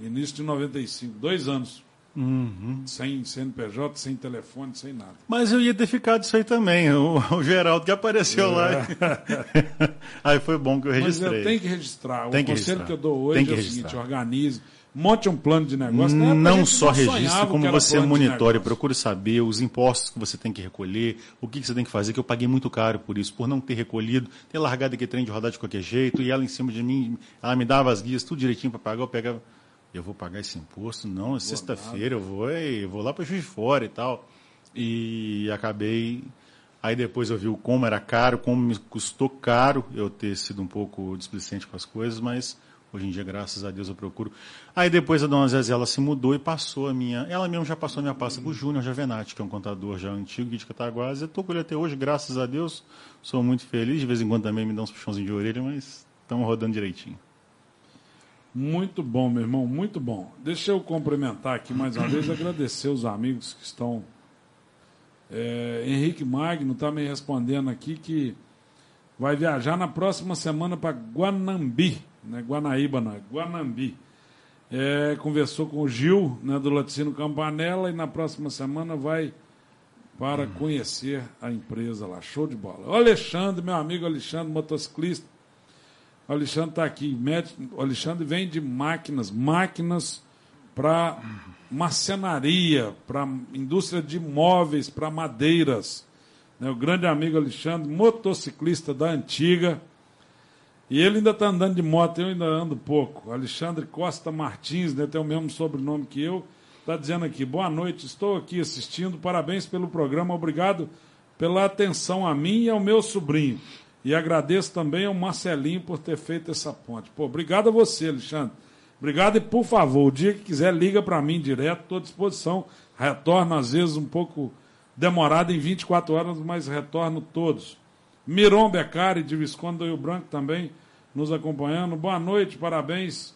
Início de 95, dois anos. Uhum. Sem CNPJ, sem telefone, sem nada. Mas eu ia ter ficado isso aí também. O, o Geraldo que apareceu é. lá. aí foi bom que eu registrei. Mas eu tenho que registrar. Tem o que conselho registrar. que eu dou hoje é o seguinte: organize, monte um plano de negócio. Não só registre, como você monitore, procure saber os impostos que você tem que recolher, o que, que você tem que fazer, que eu paguei muito caro por isso, por não ter recolhido, ter largado aquele trem de rodar de qualquer jeito, e ela em cima de mim, ela me dava as guias, tudo direitinho para pagar, eu pegava eu vou pagar esse imposto? Não, é sexta-feira, eu vou, eu vou lá para Juiz de Fora e tal. E acabei. Aí depois eu vi o como era caro, como me custou caro eu ter sido um pouco displicente com as coisas, mas hoje em dia, graças a Deus, eu procuro. Aí depois a dona Zezé ela se mudou e passou a minha. Ela mesma já passou a minha pasta para o Júnior Javenati, que é um contador já antigo de Cataguases. Eu estou com ele até hoje, graças a Deus. Sou muito feliz. De vez em quando também me dá uns puxãozinhos de orelha, mas estamos rodando direitinho. Muito bom, meu irmão, muito bom. Deixa eu cumprimentar aqui mais uma vez, agradecer os amigos que estão. É, Henrique Magno está me respondendo aqui que vai viajar na próxima semana para Guanambi, né? Guanaíba não, é Guanambi. É, conversou com o Gil, né, do Laticínio Campanella, e na próxima semana vai para conhecer a empresa lá. Show de bola. O Alexandre, meu amigo Alexandre, motociclista, o Alexandre está aqui. O Alexandre vende máquinas, máquinas para marcenaria, para indústria de móveis, para madeiras. Né? O grande amigo Alexandre, motociclista da antiga. E ele ainda está andando de moto, eu ainda ando pouco. Alexandre Costa Martins, né, tem o mesmo sobrenome que eu, está dizendo aqui: boa noite, estou aqui assistindo, parabéns pelo programa, obrigado pela atenção a mim e ao meu sobrinho. E agradeço também ao Marcelinho por ter feito essa ponte. Pô, obrigado a você, Alexandre. Obrigado e, por favor, o dia que quiser, liga para mim direto, estou à disposição. Retorno, às vezes, um pouco demorado em 24 horas, mas retorno todos. Miron Beccari, de Visconde do Rio Branco, também nos acompanhando. Boa noite, parabéns.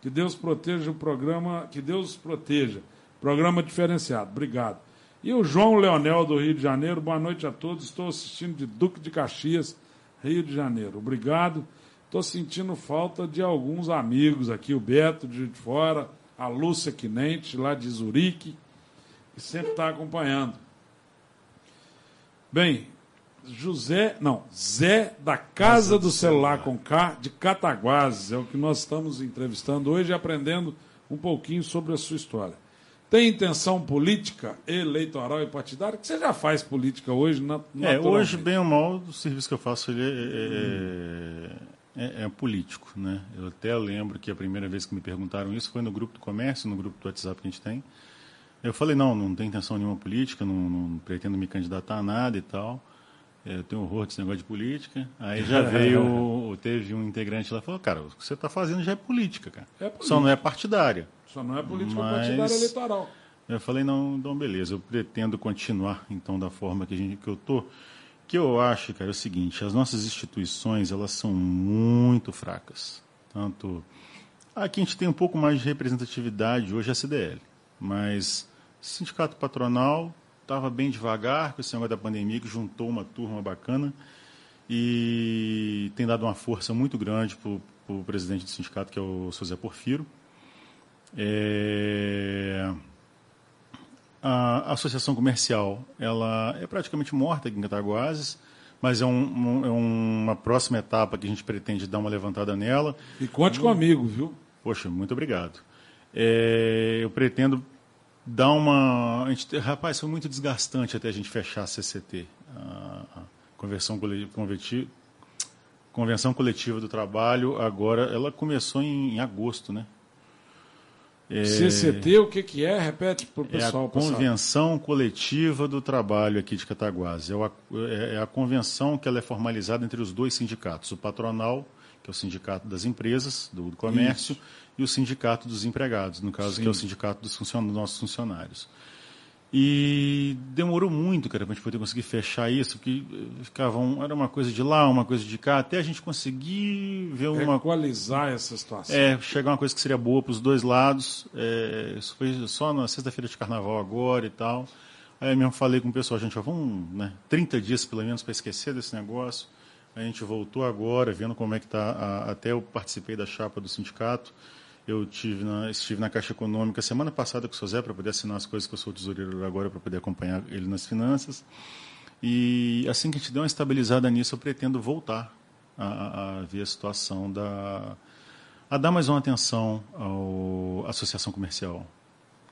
Que Deus proteja o programa, que Deus proteja. Programa diferenciado. Obrigado. E o João Leonel, do Rio de Janeiro, boa noite a todos. Estou assistindo de Duque de Caxias Rio de Janeiro. Obrigado. Estou sentindo falta de alguns amigos aqui, o Beto de Fora, a Lúcia Quinente, lá de Zurique, que sempre está acompanhando. Bem, José, não, Zé da Casa do, do celular, celular com K, de Cataguases, é o que nós estamos entrevistando hoje e aprendendo um pouquinho sobre a sua história. Tem intenção política, eleitoral e partidária? Que você já faz política hoje, na, É, hoje, bem ou mal, o serviço que eu faço ele é, é, é, é, político. Né? Eu até lembro que a primeira vez que me perguntaram isso foi no grupo do comércio, no grupo do WhatsApp que a gente tem. Eu falei, não, não tem intenção nenhuma política, não, não pretendo me candidatar a nada e tal. É, eu tenho horror desse negócio de política. Aí já veio, teve um integrante lá e falou, cara, o que você está fazendo já é política, cara. É política. Só não é partidária. Só não é política Mas... partidária eleitoral. Eu falei, não, então beleza, eu pretendo continuar então da forma que, a gente, que eu tô, que eu acho, cara, é o seguinte: as nossas instituições elas são muito fracas. Tanto aqui a gente tem um pouco mais de representatividade hoje é a CDL, mas sindicato patronal estava bem devagar com esse negócio da pandemia que juntou uma turma bacana e tem dado uma força muito grande para o presidente do sindicato, que é o José Porfiro. É... A associação comercial ela é praticamente morta aqui em Cataguases, mas é, um, um, é uma próxima etapa que a gente pretende dar uma levantada nela. E conte comigo, viu? Poxa, muito obrigado. É, eu pretendo dar uma. Gente, rapaz, foi muito desgastante até a gente fechar a CCT, a, conversão coletiva, convenção coletiva do trabalho. Agora, ela começou em, em agosto, né? É, CCT, o que, que é? Repete para o pessoal. É a Convenção Coletiva do Trabalho aqui de Cataguases. É, é, é, a convenção que ela é formalizada entre os dois sindicatos, o patronal, que é o sindicato das empresas, do, do comércio, Isso. E o sindicato dos empregados, no caso, Sim. que é o sindicato dos, funcion nossos funcionários. E demorou muito, cara, para a gente poder conseguir fechar isso, porque ficava um, era uma coisa de lá, uma coisa de cá, até a gente conseguir ver uma. Equalizar essa situação. É, chegar uma coisa que seria boa para os dois lados. É, isso foi só na sexta-feira de carnaval agora e tal. Aí eu mesmo falei com o pessoal, gente, ó, vamos, né, 30 dias pelo menos para esquecer desse negócio. A gente voltou agora, vendo como é que está. Até eu participei da chapa do sindicato. Eu tive na, estive na Caixa Econômica semana passada com o Sozé para poder assinar as coisas que eu sou tesoureiro agora para poder acompanhar ele nas finanças. E assim que a gente der uma estabilizada nisso, eu pretendo voltar a, a ver a situação da. a dar mais uma atenção à associação comercial,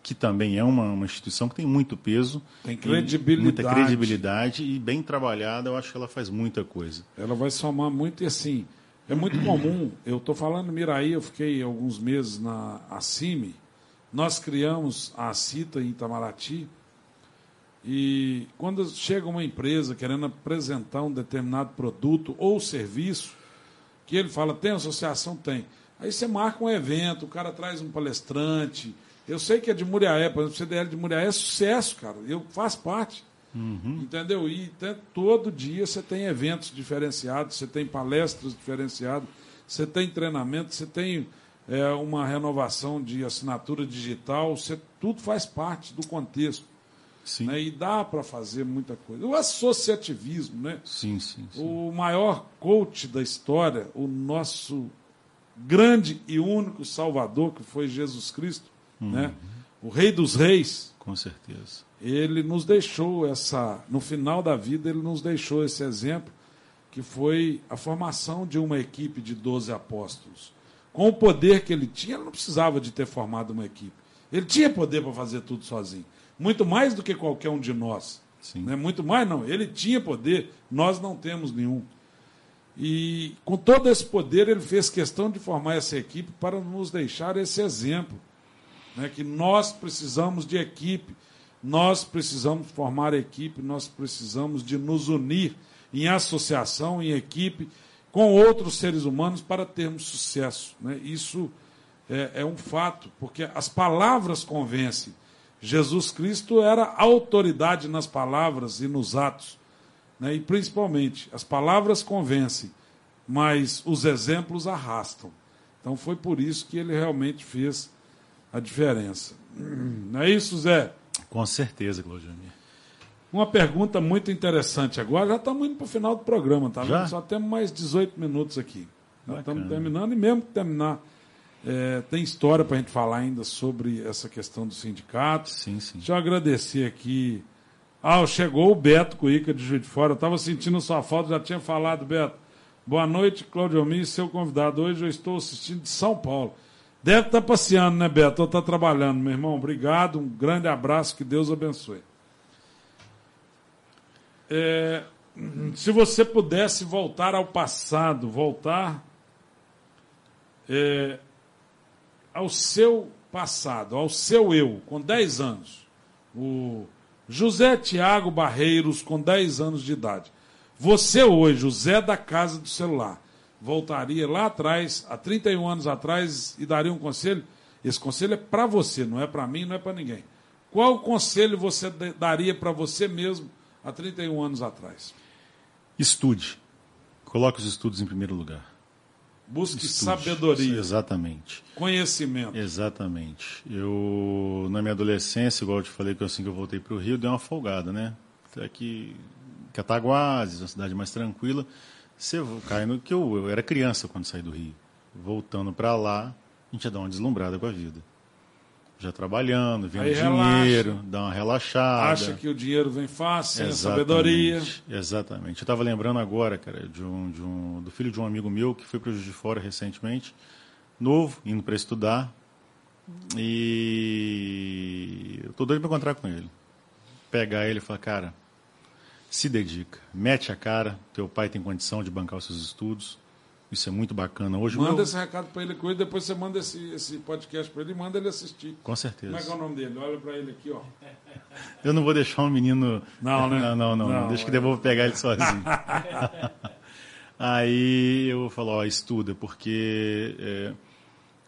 que também é uma, uma, instituição que tem muito peso. Tem credibilidade. Muita credibilidade e bem trabalhada, eu acho que ela faz muita coisa. Ela vai somar muito e assim é muito comum, eu estou falando Miraí, eu fiquei alguns meses na ACIME, nós criamos a CITA em Itamaraty, e quando chega uma empresa querendo apresentar um determinado produto ou serviço, que ele fala, tem associação? Tem. Aí você marca um evento, o cara traz um palestrante. Eu sei que é de Muriaé, por exemplo, o CDL de Muriaé é sucesso, cara. Eu faço parte. Uhum. Entendeu? E todo dia você tem eventos diferenciados, você tem palestras diferenciadas, você tem treinamento, você tem é, uma renovação de assinatura digital, você, tudo faz parte do contexto. Sim. Né? E dá para fazer muita coisa. O associativismo, né? Sim, sim, sim. O maior coach da história, o nosso grande e único Salvador, que foi Jesus Cristo, uhum. né? o Rei dos Reis. Com certeza ele nos deixou essa, no final da vida, ele nos deixou esse exemplo, que foi a formação de uma equipe de 12 apóstolos. Com o poder que ele tinha, ele não precisava de ter formado uma equipe. Ele tinha poder para fazer tudo sozinho. Muito mais do que qualquer um de nós. Sim. Né? Muito mais, não. Ele tinha poder, nós não temos nenhum. E com todo esse poder, ele fez questão de formar essa equipe para nos deixar esse exemplo. Né? Que nós precisamos de equipe nós precisamos formar equipe, nós precisamos de nos unir em associação, em equipe, com outros seres humanos para termos sucesso. Né? Isso é, é um fato, porque as palavras convencem. Jesus Cristo era autoridade nas palavras e nos atos. Né? E principalmente, as palavras convencem, mas os exemplos arrastam. Então foi por isso que ele realmente fez a diferença. Não é isso, Zé? Com certeza, Claudionir. Uma pergunta muito interessante agora. Já estamos indo para o final do programa, tá? Já? Só temos mais 18 minutos aqui. Já estamos terminando, e mesmo que terminar, é, tem história para a gente falar ainda sobre essa questão do sindicato. Sim, sim. Deixa eu agradecer aqui. Ah, chegou o Beto Cuica de Juiz de Fora. Eu estava sentindo sua falta, já tinha falado, Beto. Boa noite, Claudio Almir, seu convidado. Hoje eu estou assistindo de São Paulo. Deve estar tá passeando, né, Beto? Ou está trabalhando, meu irmão. Obrigado, um grande abraço, que Deus abençoe. É, se você pudesse voltar ao passado, voltar é, ao seu passado, ao seu eu, com 10 anos, o José Tiago Barreiros, com 10 anos de idade. Você hoje, o Zé da casa do celular voltaria lá atrás, há 31 anos atrás, e daria um conselho? Esse conselho é para você, não é para mim, não é para ninguém. Qual conselho você daria para você mesmo há 31 anos atrás? Estude. Coloque os estudos em primeiro lugar. Busque Estude. sabedoria, Exatamente. conhecimento. Exatamente. Eu, na minha adolescência, igual eu te falei que assim que eu voltei para o Rio, dei uma folgada, né? Até que Cataguases, uma cidade mais tranquila. Você cai no que eu, eu era criança quando saí do Rio. Voltando para lá, a gente ia dar uma deslumbrada com a vida. Já trabalhando, vendo Aí dinheiro, relaxa. dá uma relaxada. Acha que o dinheiro vem fácil, sem Exatamente, sabedoria. Exatamente. Eu estava lembrando agora, cara, de um, de um, do filho de um amigo meu que foi para o Juiz de Fora recentemente, novo, indo para estudar. E eu tô doido para encontrar com ele. Pegar ele e falar, cara, se dedica, mete a cara, teu pai tem condição de bancar os seus estudos. Isso é muito bacana. Hoje Manda meu- esse recado para ele com ele, depois você manda esse, esse podcast para ele e manda ele assistir. Com certeza. Como é que é o nome dele? Olha para ele aqui, ó. Eu não vou deixar um menino. Não, né? Não, não, não. Não, Deixa que é. eu vou pegar ele sozinho. Aí eu falo, ó, estuda, porque é,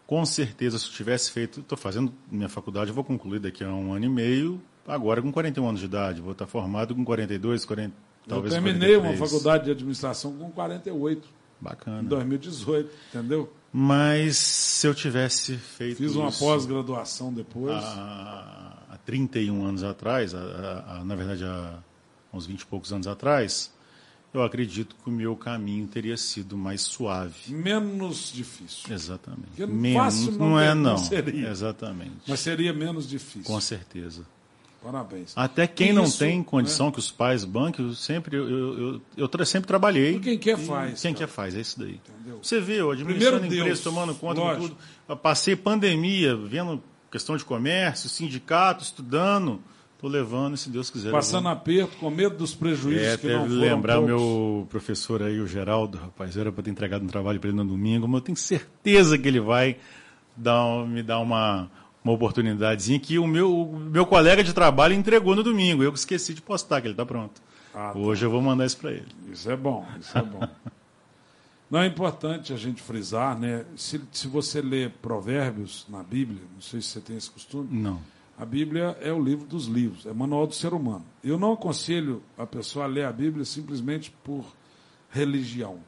com certeza se eu tivesse feito, estou fazendo minha faculdade, eu vou concluir daqui a um ano e meio, agora com 41 anos de idade, vou estar formado com 42, 40, talvez eu terminei uma 43. faculdade de administração com 48, em Bacana. 2018, entendeu? Mas se eu tivesse feito Fiz uma Ah. pós-graduação depois. há, há 31 anos atrás, há- há- há, na verdade há uns 20 e poucos anos atrás, eu acredito que o meu caminho teria sido mais suave. Menos difícil. Exatamente. Porque Menos, fácil não não, é não não. seria. Exatamente. Mas seria menos difícil. Com certeza. Parabéns. Até quem E não isso, tem né? condição que os pais banquem, eu sempre eu, eu, eu, eu sempre trabalhei. Quem quer faz, Quem cara. quer faz, é isso daí. Entendeu? Você vê, eu administrando Primeiro Deus, empresa, tomando conta de lógico. tudo. Eu passei pandemia, vendo questão de comércio, sindicato, estudando. Estou levando, se Deus quiser. Passando aperto, com medo dos prejuízos É, que não foram lembrar o poucos. meu professor aí, o Geraldo, rapaz, era para ter entregado um trabalho para ele no domingo, mas eu tenho certeza que ele vai dar, me dar uma, uma oportunidadezinha que o meu, o meu colega de trabalho entregou no domingo. Eu esqueci de postar, que ele está pronto. Ah, tá. Hoje eu vou mandar isso para ele. Isso é bom, isso é bom. Não é importante a gente frisar, né? Se, se você lê provérbios na Bíblia, não sei se você tem esse costume, Não. a Bíblia é o livro dos livros, é o manual do ser humano. Eu não aconselho a pessoa a ler a Bíblia simplesmente por religião,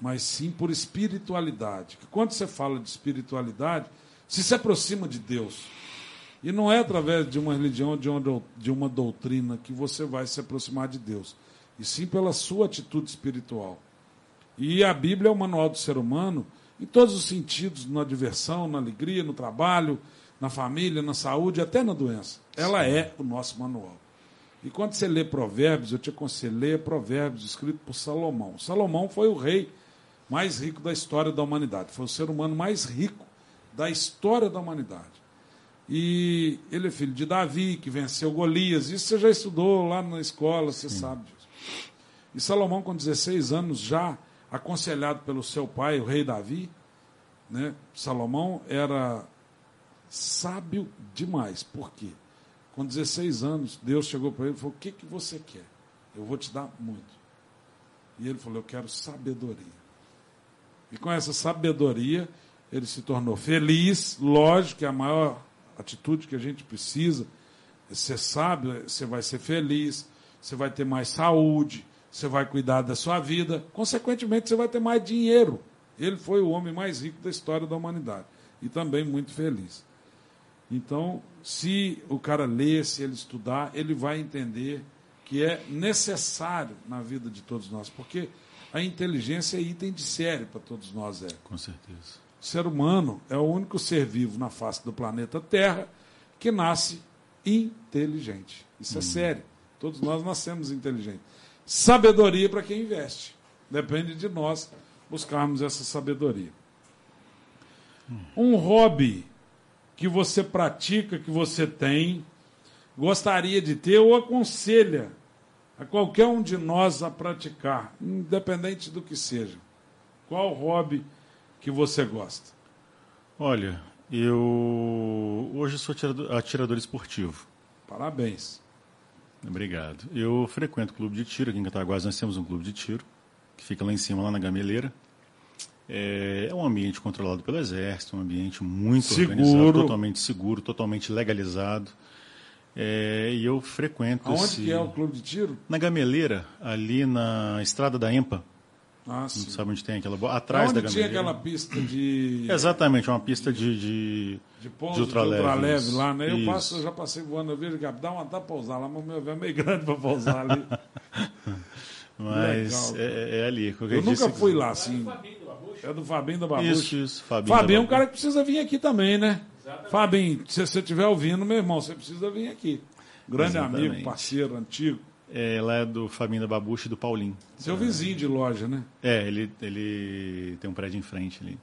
mas sim por espiritualidade. Quando você fala de espiritualidade, se se aproxima de Deus. E não é através de uma religião ou de uma, de uma doutrina que você vai se aproximar de Deus, e sim pela sua atitude espiritual. E a Bíblia é o manual do ser humano em todos os sentidos, na diversão, na alegria, no trabalho, na família, na saúde, até na doença. Ela é o nosso manual. E quando você lê Provérbios, eu te aconselho, leia Provérbios, escrito por Salomão. Salomão foi o rei mais rico da história da humanidade. Foi o ser humano mais rico da história da humanidade. E ele é filho de Davi, que venceu Golias. Isso você já estudou lá na escola, você sabe disso. E Salomão, com 16 anos, já aconselhado pelo seu pai, o rei Davi, né? Salomão era sábio demais. Por quê? Com 16 anos, Deus chegou para ele e falou: O que, que você quer? Eu vou te dar muito. E ele falou: Eu quero sabedoria. E com essa sabedoria, ele se tornou feliz. Lógico que a maior atitude que a gente precisa é ser sábio, você vai ser feliz, você vai ter mais saúde, você vai cuidar da sua vida, consequentemente, você vai ter mais dinheiro. Ele foi o homem mais rico da história da humanidade e também muito feliz. Então, se o cara ler, se ele estudar, ele vai entender que é necessário na vida de todos nós, porque a inteligência é item de série para todos nós. É. Com certeza. O ser humano é o único ser vivo na face do planeta Terra que nasce inteligente. Isso é sério. Todos nós nascemos inteligentes. Sabedoria para quem investe. Depende de nós buscarmos essa sabedoria. Um hobby que você pratica, que você tem, gostaria de ter ou aconselha a qualquer um de nós a praticar, independente do que seja. Qual hobby que você gosta? Olha, eu hoje sou atirador, atirador esportivo. Parabéns. Obrigado. Eu frequento o clube de tiro, aqui em Cataguás nós temos um clube de tiro, que fica lá em cima, lá na Gameleira. É, é um ambiente controlado pelo Exército, um ambiente muito Seguro. organizado, totalmente seguro, totalmente legalizado. É, e eu frequento Aonde esse... que é o clube de tiro? Na Gameleira, ali na estrada da EMPA. Ah, Não sabe onde tem aquela... bo- Atrás Onde da tinha Gameleira. aquela pista de, Exatamente, uma pista de... de... de pouso de ultraleve, de ultraleve lá, né? Eu, passo, eu já passei voando, eu vejo que dá uma de pousar lá, mas o meu avião é meio grande para pousar ali. Mas Legal. é, é ali. qualquer Eu nunca fui quiser. lá, assim. É do Fabinho da Babucha. Isso, isso. Fabinho, Fabinho é um cara que precisa vir aqui também, né? Fabinho, se você estiver ouvindo, meu irmão, você precisa vir aqui. Grande Exatamente. amigo, parceiro, antigo. É, lá é do Fabinho da Babucha e do Paulinho. Seu vizinho de loja, né? É, ele, ele tem um prédio em frente ali.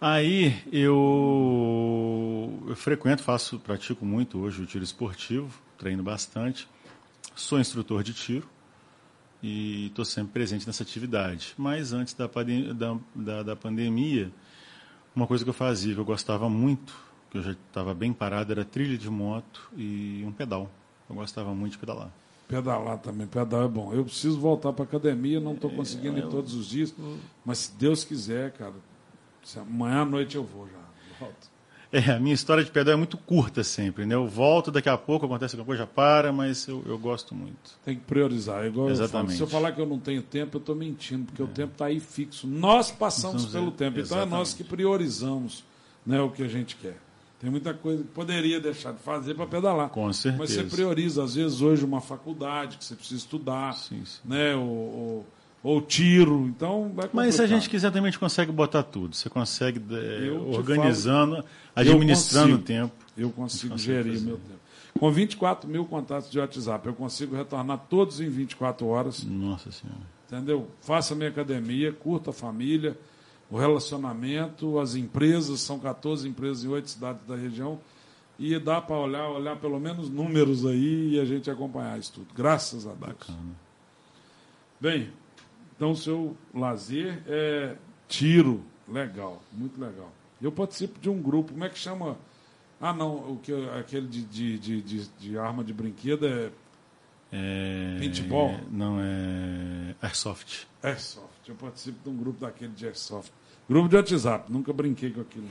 Aí eu, eu frequento, faço, pratico muito hoje o tiro esportivo, treino bastante. Sou instrutor de tiro e estou sempre presente nessa atividade. Mas antes da, da, da, da pandemia, uma coisa que eu fazia, que eu gostava muito, que eu já estava bem parado, era trilha de moto e um pedal. Eu gostava muito de pedalar. Pedalar também, pedal é bom. Eu preciso voltar para academia, não estou conseguindo ir todos os dias, mas se Deus quiser, cara, amanhã à noite eu vou já. Volto. É, a minha história de pedal é muito curta sempre, né? Eu volto, daqui a pouco acontece alguma coisa, já para, mas eu, eu gosto muito. Tem que priorizar. É igual eu. Exatamente. Se eu falar que eu não tenho tempo, eu estou mentindo, porque o tempo está aí fixo. Nós passamos pelo tempo, então é exatamente. nós que priorizamos né, o que a gente quer. Tem muita coisa que poderia deixar de fazer para pedalar. Com certeza. Mas você prioriza, às vezes, hoje uma faculdade que você precisa estudar, Sim, sim. né? Ou, ou, ou tiro. Então vai Mas se a complicar. gente quiser também a gente consegue botar tudo. Você consegue é, te organizando, administrando o tempo. Eu consigo gerir fazer. meu tempo. Com 24 mil contatos de WhatsApp, eu consigo retornar todos em 24 horas. Nossa Senhora. Entendeu? Faça minha academia, curta a família, o relacionamento, as empresas, são 14 empresas em oito cidades da região. E dá para olhar, olhar pelo menos números aí e a gente acompanhar isso tudo. Graças a Deus. Bacana. Bem, então o seu lazer é tiro. Legal, muito legal. Eu participo de um grupo, como é que chama? Ah, não, o que, aquele de, de, de, de, de arma de brinquedo é É, Paintball? Não, é Airsoft. Airsoft. Eu participo de um grupo daquele de Airsoft. Grupo de WhatsApp, nunca brinquei com aquilo.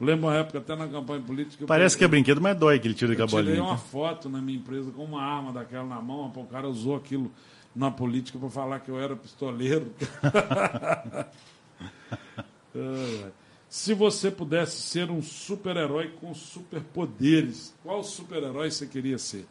Lembro uma época, até na campanha política. eu Parece que é brinquedo, mas dói aquele tiro Eu daquela tirei bolinha. uma foto na minha empresa com uma arma daquela na mão, o cara usou aquilo na política para falar que eu era pistoleiro. Se você pudesse ser um super-herói com superpoderes, qual super-herói você queria ser?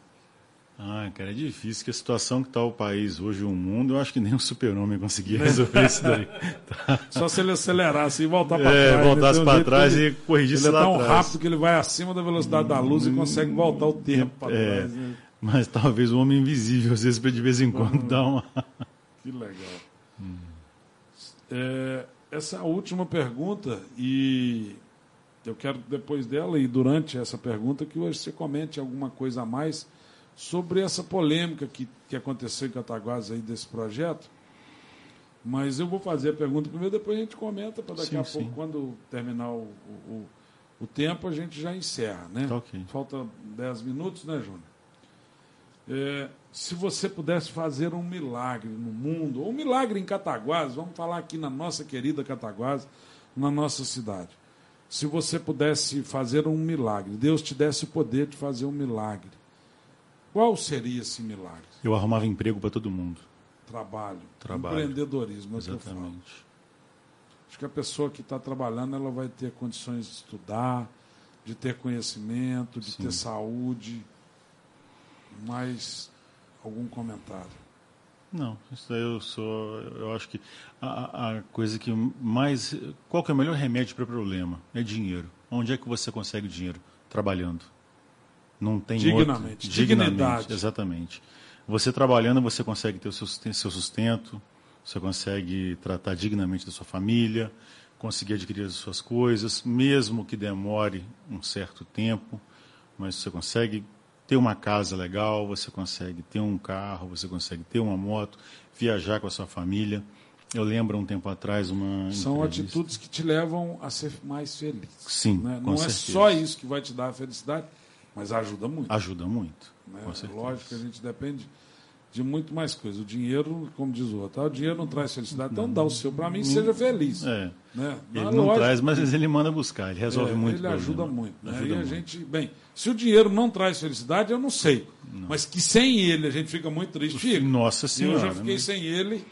Ah, cara, é difícil, que a situação que está o país hoje, o mundo, eu acho que nem um super-homem conseguia resolver isso daí. Só se ele acelerasse e voltar para É, trás. voltasse né? Tem um trás ele- e corrigisse Ele é lá tão atrás. rápido que ele vai acima da velocidade da luz e consegue voltar o tempo para É, trás. né? mas talvez o homem invisível, às vezes, de vez em quando, Uhum. dá uma... Que legal. É, essa é última pergunta e eu quero depois dela e durante essa pergunta que hoje você comente alguma coisa a mais sobre essa polêmica que, que aconteceu em Cataguases aí desse projeto. Mas eu vou fazer a pergunta primeiro, depois a gente comenta para daqui Sim, a sim. pouco, quando terminar o, o, o tempo, a gente já encerra, né? Tá ok. Falta 10 minutos, né, Júnior? É, se você pudesse fazer um milagre no mundo, ou um milagre em Cataguases, vamos falar aqui na nossa querida Cataguases, na nossa cidade. Se você pudesse fazer um milagre, Deus te desse o poder de fazer um milagre, qual seria esse milagre? Eu arrumava emprego para todo mundo. Trabalho, Trabalho. empreendedorismo, é. Exatamente. Acho que a pessoa que está trabalhando, ela vai ter condições de estudar, de ter conhecimento, de Sim. ter saúde. Mais algum comentário? Não, isso daí eu sou. Eu acho que a, a coisa que mais. Qual que é o melhor remédio para o problema? É dinheiro. Onde é que você consegue dinheiro? Trabalhando. Não tem Dignamente. Outro. Dignidade. Exatamente. Você trabalhando, você consegue ter o seu sustento, seu sustento, você consegue tratar dignamente da sua família, conseguir adquirir as suas coisas, mesmo que demore um certo tempo, mas você consegue ter uma casa legal, você consegue ter um carro, você consegue ter uma moto, viajar com a sua família. Eu lembro um tempo atrás uma São entrevista- atitudes que te levam a ser mais feliz. Sim, né? Não é certeza. só isso que vai te dar a felicidade, mas ajuda muito. ajuda muito. né? Lógico que a gente depende de muito mais coisa. O dinheiro, como diz o outro, ah, o dinheiro não traz felicidade, então dá o seu para mim, seja feliz. É. Né? Ele não lógica, traz, mas ele manda buscar, ele resolve é, muito. Ele ajuda problema. muito. Né? Ajuda e a muito. gente, bem, se o dinheiro não traz felicidade, eu não sei. Mas que sem ele a gente fica muito triste. Nossa E Senhora. eu já fiquei né? sem ele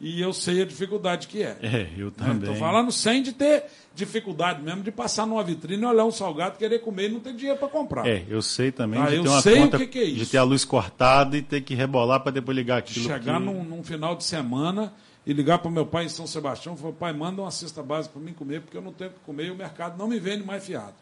e eu sei a dificuldade que é. É, eu também. Estou falando sem de ter dificuldade mesmo de passar numa vitrine, olhar um salgado, querer comer e não ter dinheiro para comprar. É, eu sei também Ah, de eu ter uma sei o conta, que que é de ter a luz cortada e ter que rebolar para depois ligar De aquilo. chegar que... num, num final de semana e ligar para meu pai em São Sebastião e falar, pai, manda uma cesta básica para mim comer, porque eu não tenho o que comer e o mercado não me vende mais fiado.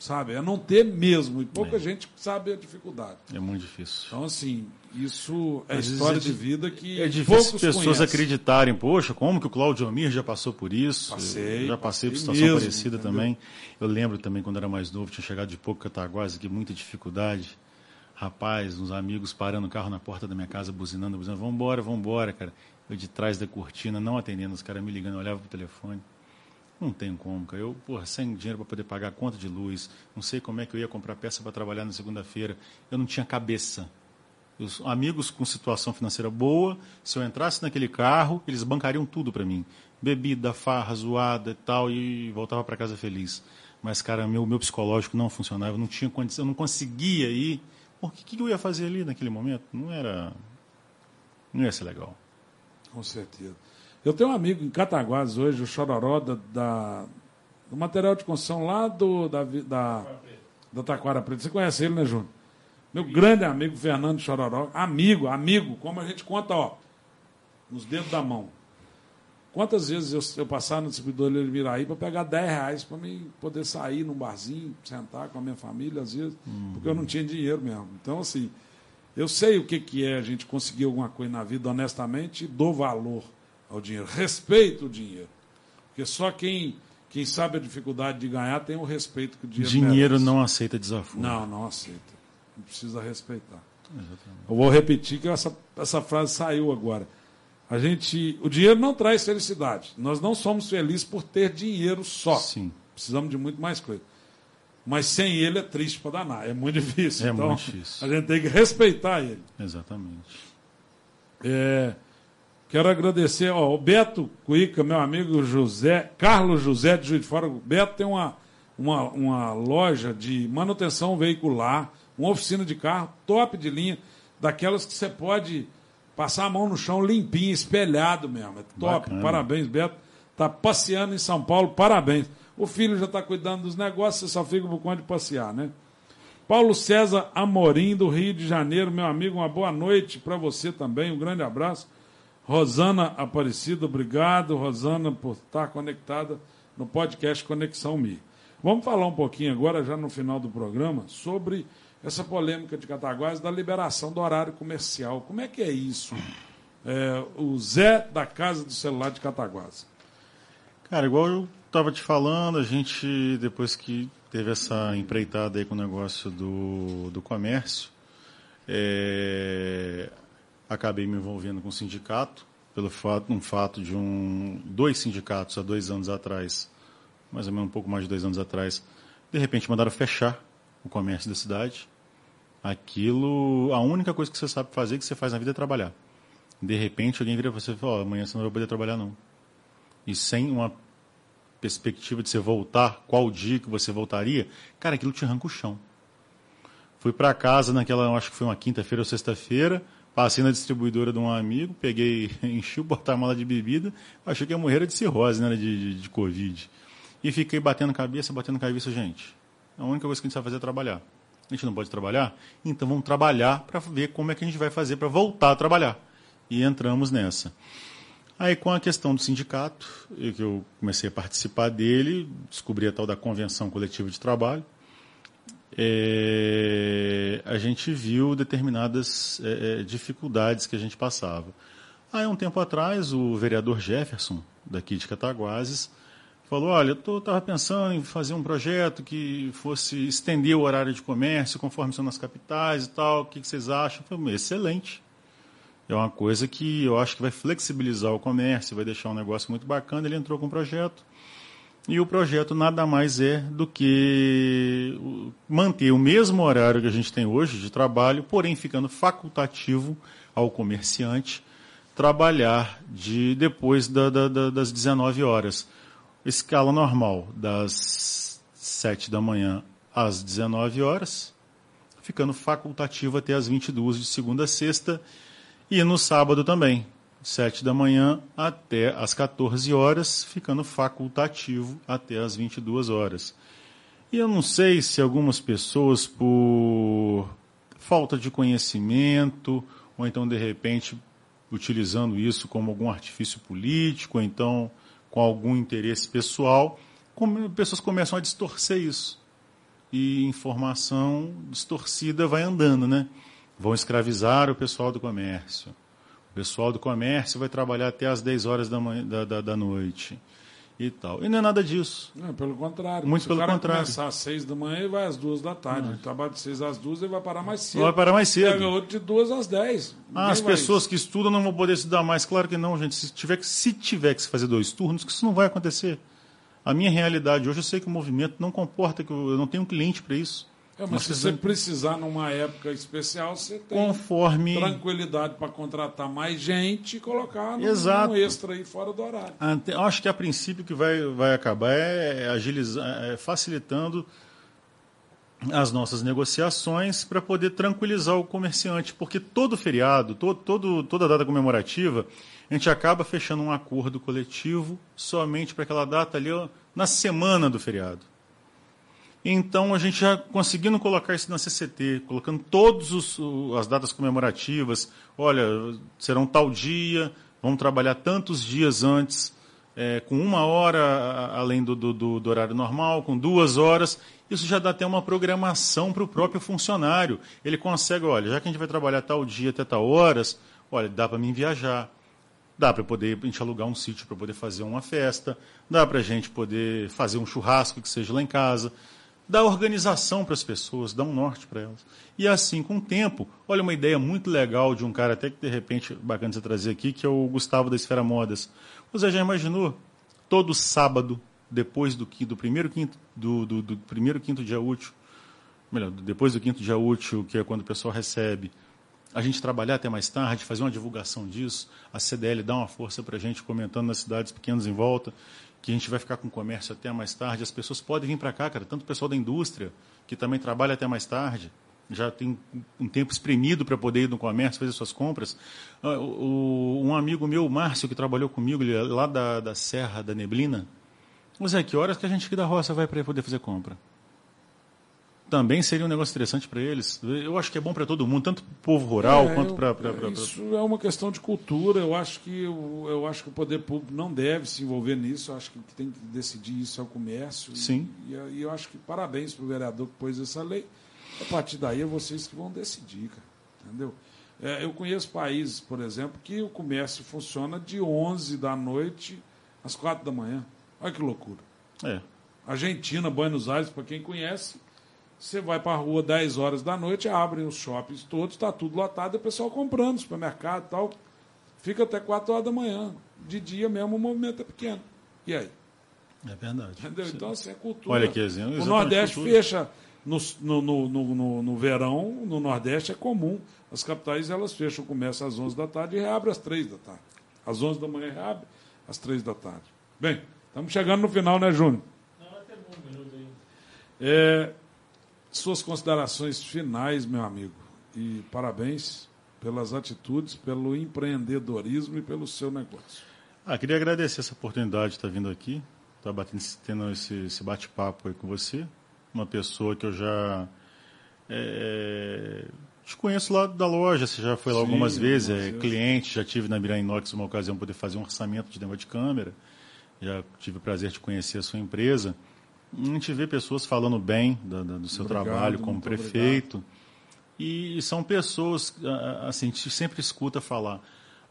Sabe? É não ter mesmo. E pouca gente sabe a dificuldade. É muito difícil. Então, assim, isso é Às história é de vida que É difícil pessoas conhecem. acreditarem, poxa, como que o Claudio Amir já passou por isso? Passei, já passei por passei situação mesmo, parecida entendeu? também. Eu lembro também quando era mais novo, tinha chegado de pouco Cataguases, que muita dificuldade. Rapaz, uns amigos parando o carro na porta da minha casa, buzinando, buzinando, vambora, vambora, cara. Eu de trás da cortina, não atendendo, os caras me ligando, eu olhava pro telefone. Não tem como, cara. Eu, porra, sem dinheiro para poder pagar a conta de luz, não sei como é que eu ia comprar peça para trabalhar na segunda-feira. Eu não tinha cabeça. Os amigos com situação financeira boa, se eu entrasse naquele carro, eles bancariam tudo para mim. Bebida, farra, zoada e tal, e voltava para casa feliz. Mas, cara, meu, meu psicológico não funcionava, eu não tinha condição, eu não conseguia ir. Por que, que eu ia fazer ali naquele momento? Não era. Não ia ser legal. Com certeza. Eu tenho um amigo em Cataguases hoje, o Chororó, da, da- do material de construção lá do, da, da, da Taquara Preta. Você conhece ele, né, Júnior? Meu grande amigo Fernando Chororó. Amigo, amigo, como a gente conta, ó, nos dedos da mão. Quantas vezes eu, eu passava no distribuidor de Miraí para pegar 10 reais para mim poder sair num barzinho, sentar com a minha família, às vezes, porque eu não tinha dinheiro mesmo. Então, assim, eu sei o que, que é a gente conseguir alguma coisa na vida honestamente e dou valor ao dinheiro. Respeito o dinheiro. Porque só quem, quem sabe a dificuldade de ganhar tem o respeito que o dinheiro Dinheiro merece. não aceita desafio. Não, não aceita. Não precisa respeitar. Eu vou repetir que essa, essa frase saiu agora. A gente, o dinheiro não traz felicidade. Nós não somos felizes por ter dinheiro só. Sim. Precisamos de muito mais coisa. Mas sem ele é triste para danar. É muito difícil. É então, muito difícil. a gente tem que respeitar ele. Exatamente. É, quero agradecer ao Beto Cuica, meu amigo José, Carlos José de Juiz de Fora. O Beto tem uma, uma, uma loja de manutenção veicular, uma oficina de carro top de linha, daquelas que você pode passar a mão no chão limpinho, espelhado mesmo. É top. Bacana. Parabéns, Beto. Está passeando em São Paulo, parabéns. O filho já está cuidando dos negócios, você só fica por conta de passear, né? Paulo César Amorim, do Rio de Janeiro, meu amigo, uma boa noite para você também, um grande abraço. Rosana Aparecida, obrigado, Rosana, por estar conectada no podcast Conexão Mi. Vamos falar um pouquinho agora, já no final do programa, sobre essa polêmica de Cataguases da liberação do horário comercial. Como é que é isso? É, o Zé da Casa do Celular de Cataguases. Cara, igual eu estava te falando, a gente, depois que teve essa empreitada aí com o negócio do, do comércio, é, acabei me envolvendo com o sindicato, pelo fato, um fato de um, dois sindicatos há dois anos atrás, mais ou menos um pouco mais de dois anos atrás, de repente mandaram fechar o comércio da cidade. Aquilo, a única coisa que você sabe fazer, que você faz na vida é trabalhar. De repente alguém vira você e fala, "Ó, amanhã você não vai poder trabalhar não e sem uma perspectiva de você voltar, qual dia que você voltaria, cara, aquilo te arranca o chão. Fui para casa naquela, acho que foi uma quinta-feira ou sexta-feira, passei na distribuidora de um amigo, peguei, enchi o porta-mala de bebida, achei que ia morrer de cirrose, né, de, de, de Covid. E fiquei batendo cabeça, batendo cabeça, gente. A única coisa que a gente sabe fazer é trabalhar. A gente não pode trabalhar? Então vamos trabalhar para ver como é que a gente vai fazer para voltar a trabalhar. E entramos nessa. Aí, com a questão do sindicato, que eu comecei a participar dele, descobri a tal da convenção coletiva de trabalho, é, a gente viu determinadas é, é, dificuldades que a gente passava. Aí, um tempo atrás, o vereador Jefferson, daqui de Cataguases, falou: Olha, eu estava pensando em fazer um projeto que fosse estender o horário de comércio conforme são nas capitais e tal. O que, que vocês acham? Falei, excelente é uma coisa que eu acho que vai flexibilizar o comércio, vai deixar um negócio muito bacana. Ele entrou com um projeto E o projeto nada mais é do que manter o mesmo horário que a gente tem hoje de trabalho, porém ficando facultativo ao comerciante trabalhar de depois da, da, da, das 19 horas. Escala normal, das 7 da manhã às 19 horas, ficando facultativo até as 22 de segunda a sexta, e no sábado também, 7 da manhã até as 14 horas, ficando facultativo até as 22 horas. E eu não sei se algumas pessoas, por falta de conhecimento, ou então de repente utilizando isso como algum artifício político, ou então com algum interesse pessoal, pessoas começam a distorcer isso. E informação distorcida vai andando, né? Vão escravizar o pessoal do comércio o pessoal do comércio vai trabalhar até as 10 horas da, manhã, da, da, da noite e tal. E não é nada disso. Não, pelo contrário. Muito pelo contrário. começar às 6 da manhã e vai às 2 da tarde. Ele trabalha de 6 às 2 e vai parar mais cedo. Vai parar mais cedo. Pega outro de 2 às 10. Ah, as pessoas que estudam não vão poder estudar mais. Claro que não, gente. Se tiver que, se tiver que se fazer dois turnos, que isso não vai acontecer. A minha realidade hoje, eu sei que o movimento não comporta, que eu não tenho um cliente para isso. É, mas se você precisar numa época especial, você tem Conforme. tranquilidade para contratar mais gente e colocar num, Exato. num extra aí fora do horário. Ante- eu Acho que a princípio que vai, vai acabar é agilizar, é facilitando as nossas negociações para poder tranquilizar o comerciante, porque todo feriado, todo, todo, toda data comemorativa, a gente acaba fechando um acordo coletivo somente para aquela data ali ó, na semana do feriado. Então a gente já conseguindo colocar isso na CCT, colocando todas as datas comemorativas, olha, serão tal dia, vamos trabalhar tantos dias antes, é, com uma hora além do, do- do- do horário normal, com duas horas, isso já dá até uma programação para o próprio funcionário. Ele consegue, olha, já que a gente vai trabalhar tal dia até tal horas, olha, dá para mim viajar, Dá para poder a gente alugar um sítio para poder fazer uma festa, dá para a gente poder fazer um churrasco que seja lá em casa, dá organização para as pessoas, dá um norte para elas. E assim, com o tempo, olha uma ideia muito legal de um cara até que de repente bacana você trazer aqui, que é o Gustavo da Esfera Modas. Você já imaginou? Todo sábado, depois do, do primeiro quinto do, do- do primeiro quinto dia útil, melhor, depois do quinto dia útil, que é quando o pessoal recebe, a gente trabalhar até mais tarde, fazer uma divulgação disso, a CDL dá uma força para a gente comentando nas cidades pequenas em volta, que a gente vai ficar com comércio até mais tarde. As pessoas podem vir para cá, cara, tanto o pessoal da indústria, que também trabalha até mais tarde, já tem um tempo espremido para poder ir no comércio, fazer suas compras. Ah, o- o- um amigo meu, o Márcio, que trabalhou comigo, é lá da, da Serra da Neblina, Zé, que horas que a gente aqui da roça vai para poder fazer compra? Também seria um negócio interessante para eles. Eu acho que é bom para todo mundo, tanto para o povo rural É, quanto eu- para. Isso é uma questão de cultura. Eu acho que o, eu acho que o poder público não deve se envolver nisso. Eu acho que o que tem que decidir isso é o comércio. Sim. E, e eu acho que parabéns para o vereador que pôs essa lei. A partir daí é vocês que vão decidir, cara. Entendeu? É, eu conheço países, por exemplo, que o comércio funciona de 11 da noite às 4 da manhã. Olha que loucura. É. Argentina, Buenos Aires, para quem conhece, você vai para a rua 10 horas da noite, abrem os shoppings todos, está tudo lotado, e o pessoal comprando, supermercado e tal. Fica até 4 horas da manhã. De dia mesmo o movimento é pequeno. E aí? É verdade. Entendeu? Então, assim, é cultura. Olha que exemplo. O exatamente Nordeste cultura. fecha no, no, no, no, no- no verão, no Nordeste é comum. As capitais elas fecham o comércio às 11 da tarde e reabrem às 3 da tarde. Às 11 da manhã reabre, às 3 da tarde. Bem, estamos chegando no final, né, Júnior? É, suas considerações finais, meu amigo. E parabéns pelas atitudes, pelo empreendedorismo e pelo seu negócio. Ah, queria agradecer essa oportunidade de estar vindo aqui, estar batendo, tendo esse, esse bate-papo aí com você. Uma pessoa que eu já é, te conheço lá da loja, você já foi lá Sim, algumas vezes, é cliente, já tive na Mirai Inox uma ocasião poder fazer um orçamento de negócio de câmera. Já tive o prazer de conhecer a sua empresa. A gente vê pessoas falando bem da- do seu Obrigado, trabalho como prefeito. E são pessoas, assim, a gente sempre escuta falar.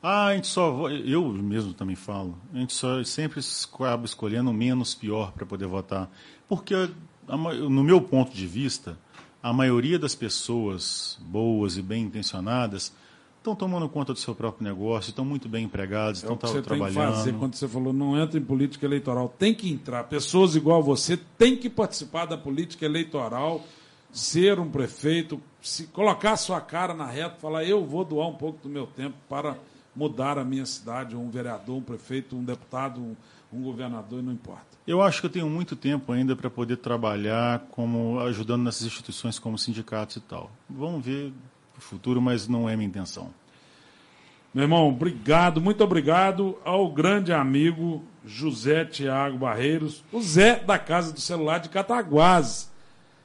Ah, a gente só. vo-" Eu mesmo também falo. A gente só sempre acaba escolhendo o menos pior para poder votar. Porque, no meu ponto de vista, a maioria das pessoas boas e bem intencionadas estão tomando conta do seu próprio negócio, estão muito bem empregados, É estão que você trabalhando. tem que fazer quando você falou não entra em política eleitoral. Tem que entrar. Pessoas igual a você têm que participar da política eleitoral, ser um prefeito, se colocar sua cara na reta, falar eu vou doar um pouco do meu tempo para mudar a minha cidade, um vereador, um prefeito, um deputado, um, um governador, não importa. Eu acho que eu tenho muito tempo ainda para poder trabalhar como ajudando nessas instituições como sindicatos e tal. Vamos ver o futuro, mas não é minha intenção. Meu irmão, obrigado, muito obrigado ao grande amigo José Tiago Barreiros, o Zé da Casa do Celular de Cataguás.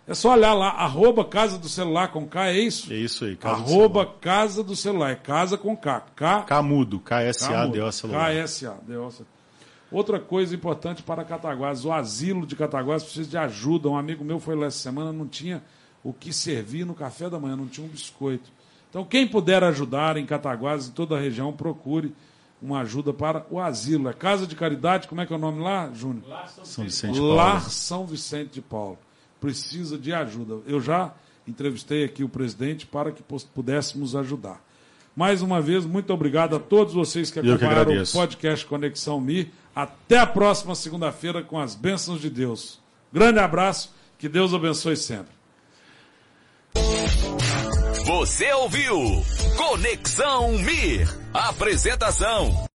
É só olhar lá, arroba Casa do Celular com K, é isso? É isso aí. Casa do arroba Celular. Casa do Celular, é casa com K. K, Camudo, KSA-DO celular. KSA, DO celular. Outra coisa importante para Cataguás, o asilo de Cataguás precisa de ajuda. Um amigo meu foi lá essa semana, não tinha o que servir no café da manhã, não tinha um biscoito. Então, quem puder ajudar em Cataguás, em toda a região, procure uma ajuda para o asilo. É Casa de Caridade, como é que é o nome lá, Júnior? São Vicente Paulo. Lar São Vicente de Paulo. Precisa de ajuda. Eu já entrevistei aqui o presidente para que pudéssemos ajudar. Mais uma vez, muito obrigado a todos vocês que Eu que acompanharam o podcast Conexão Mi. Até a próxima segunda-feira com as bênçãos de Deus. Grande abraço, que Deus abençoe sempre. Você ouviu Conexão Mir. Apresentação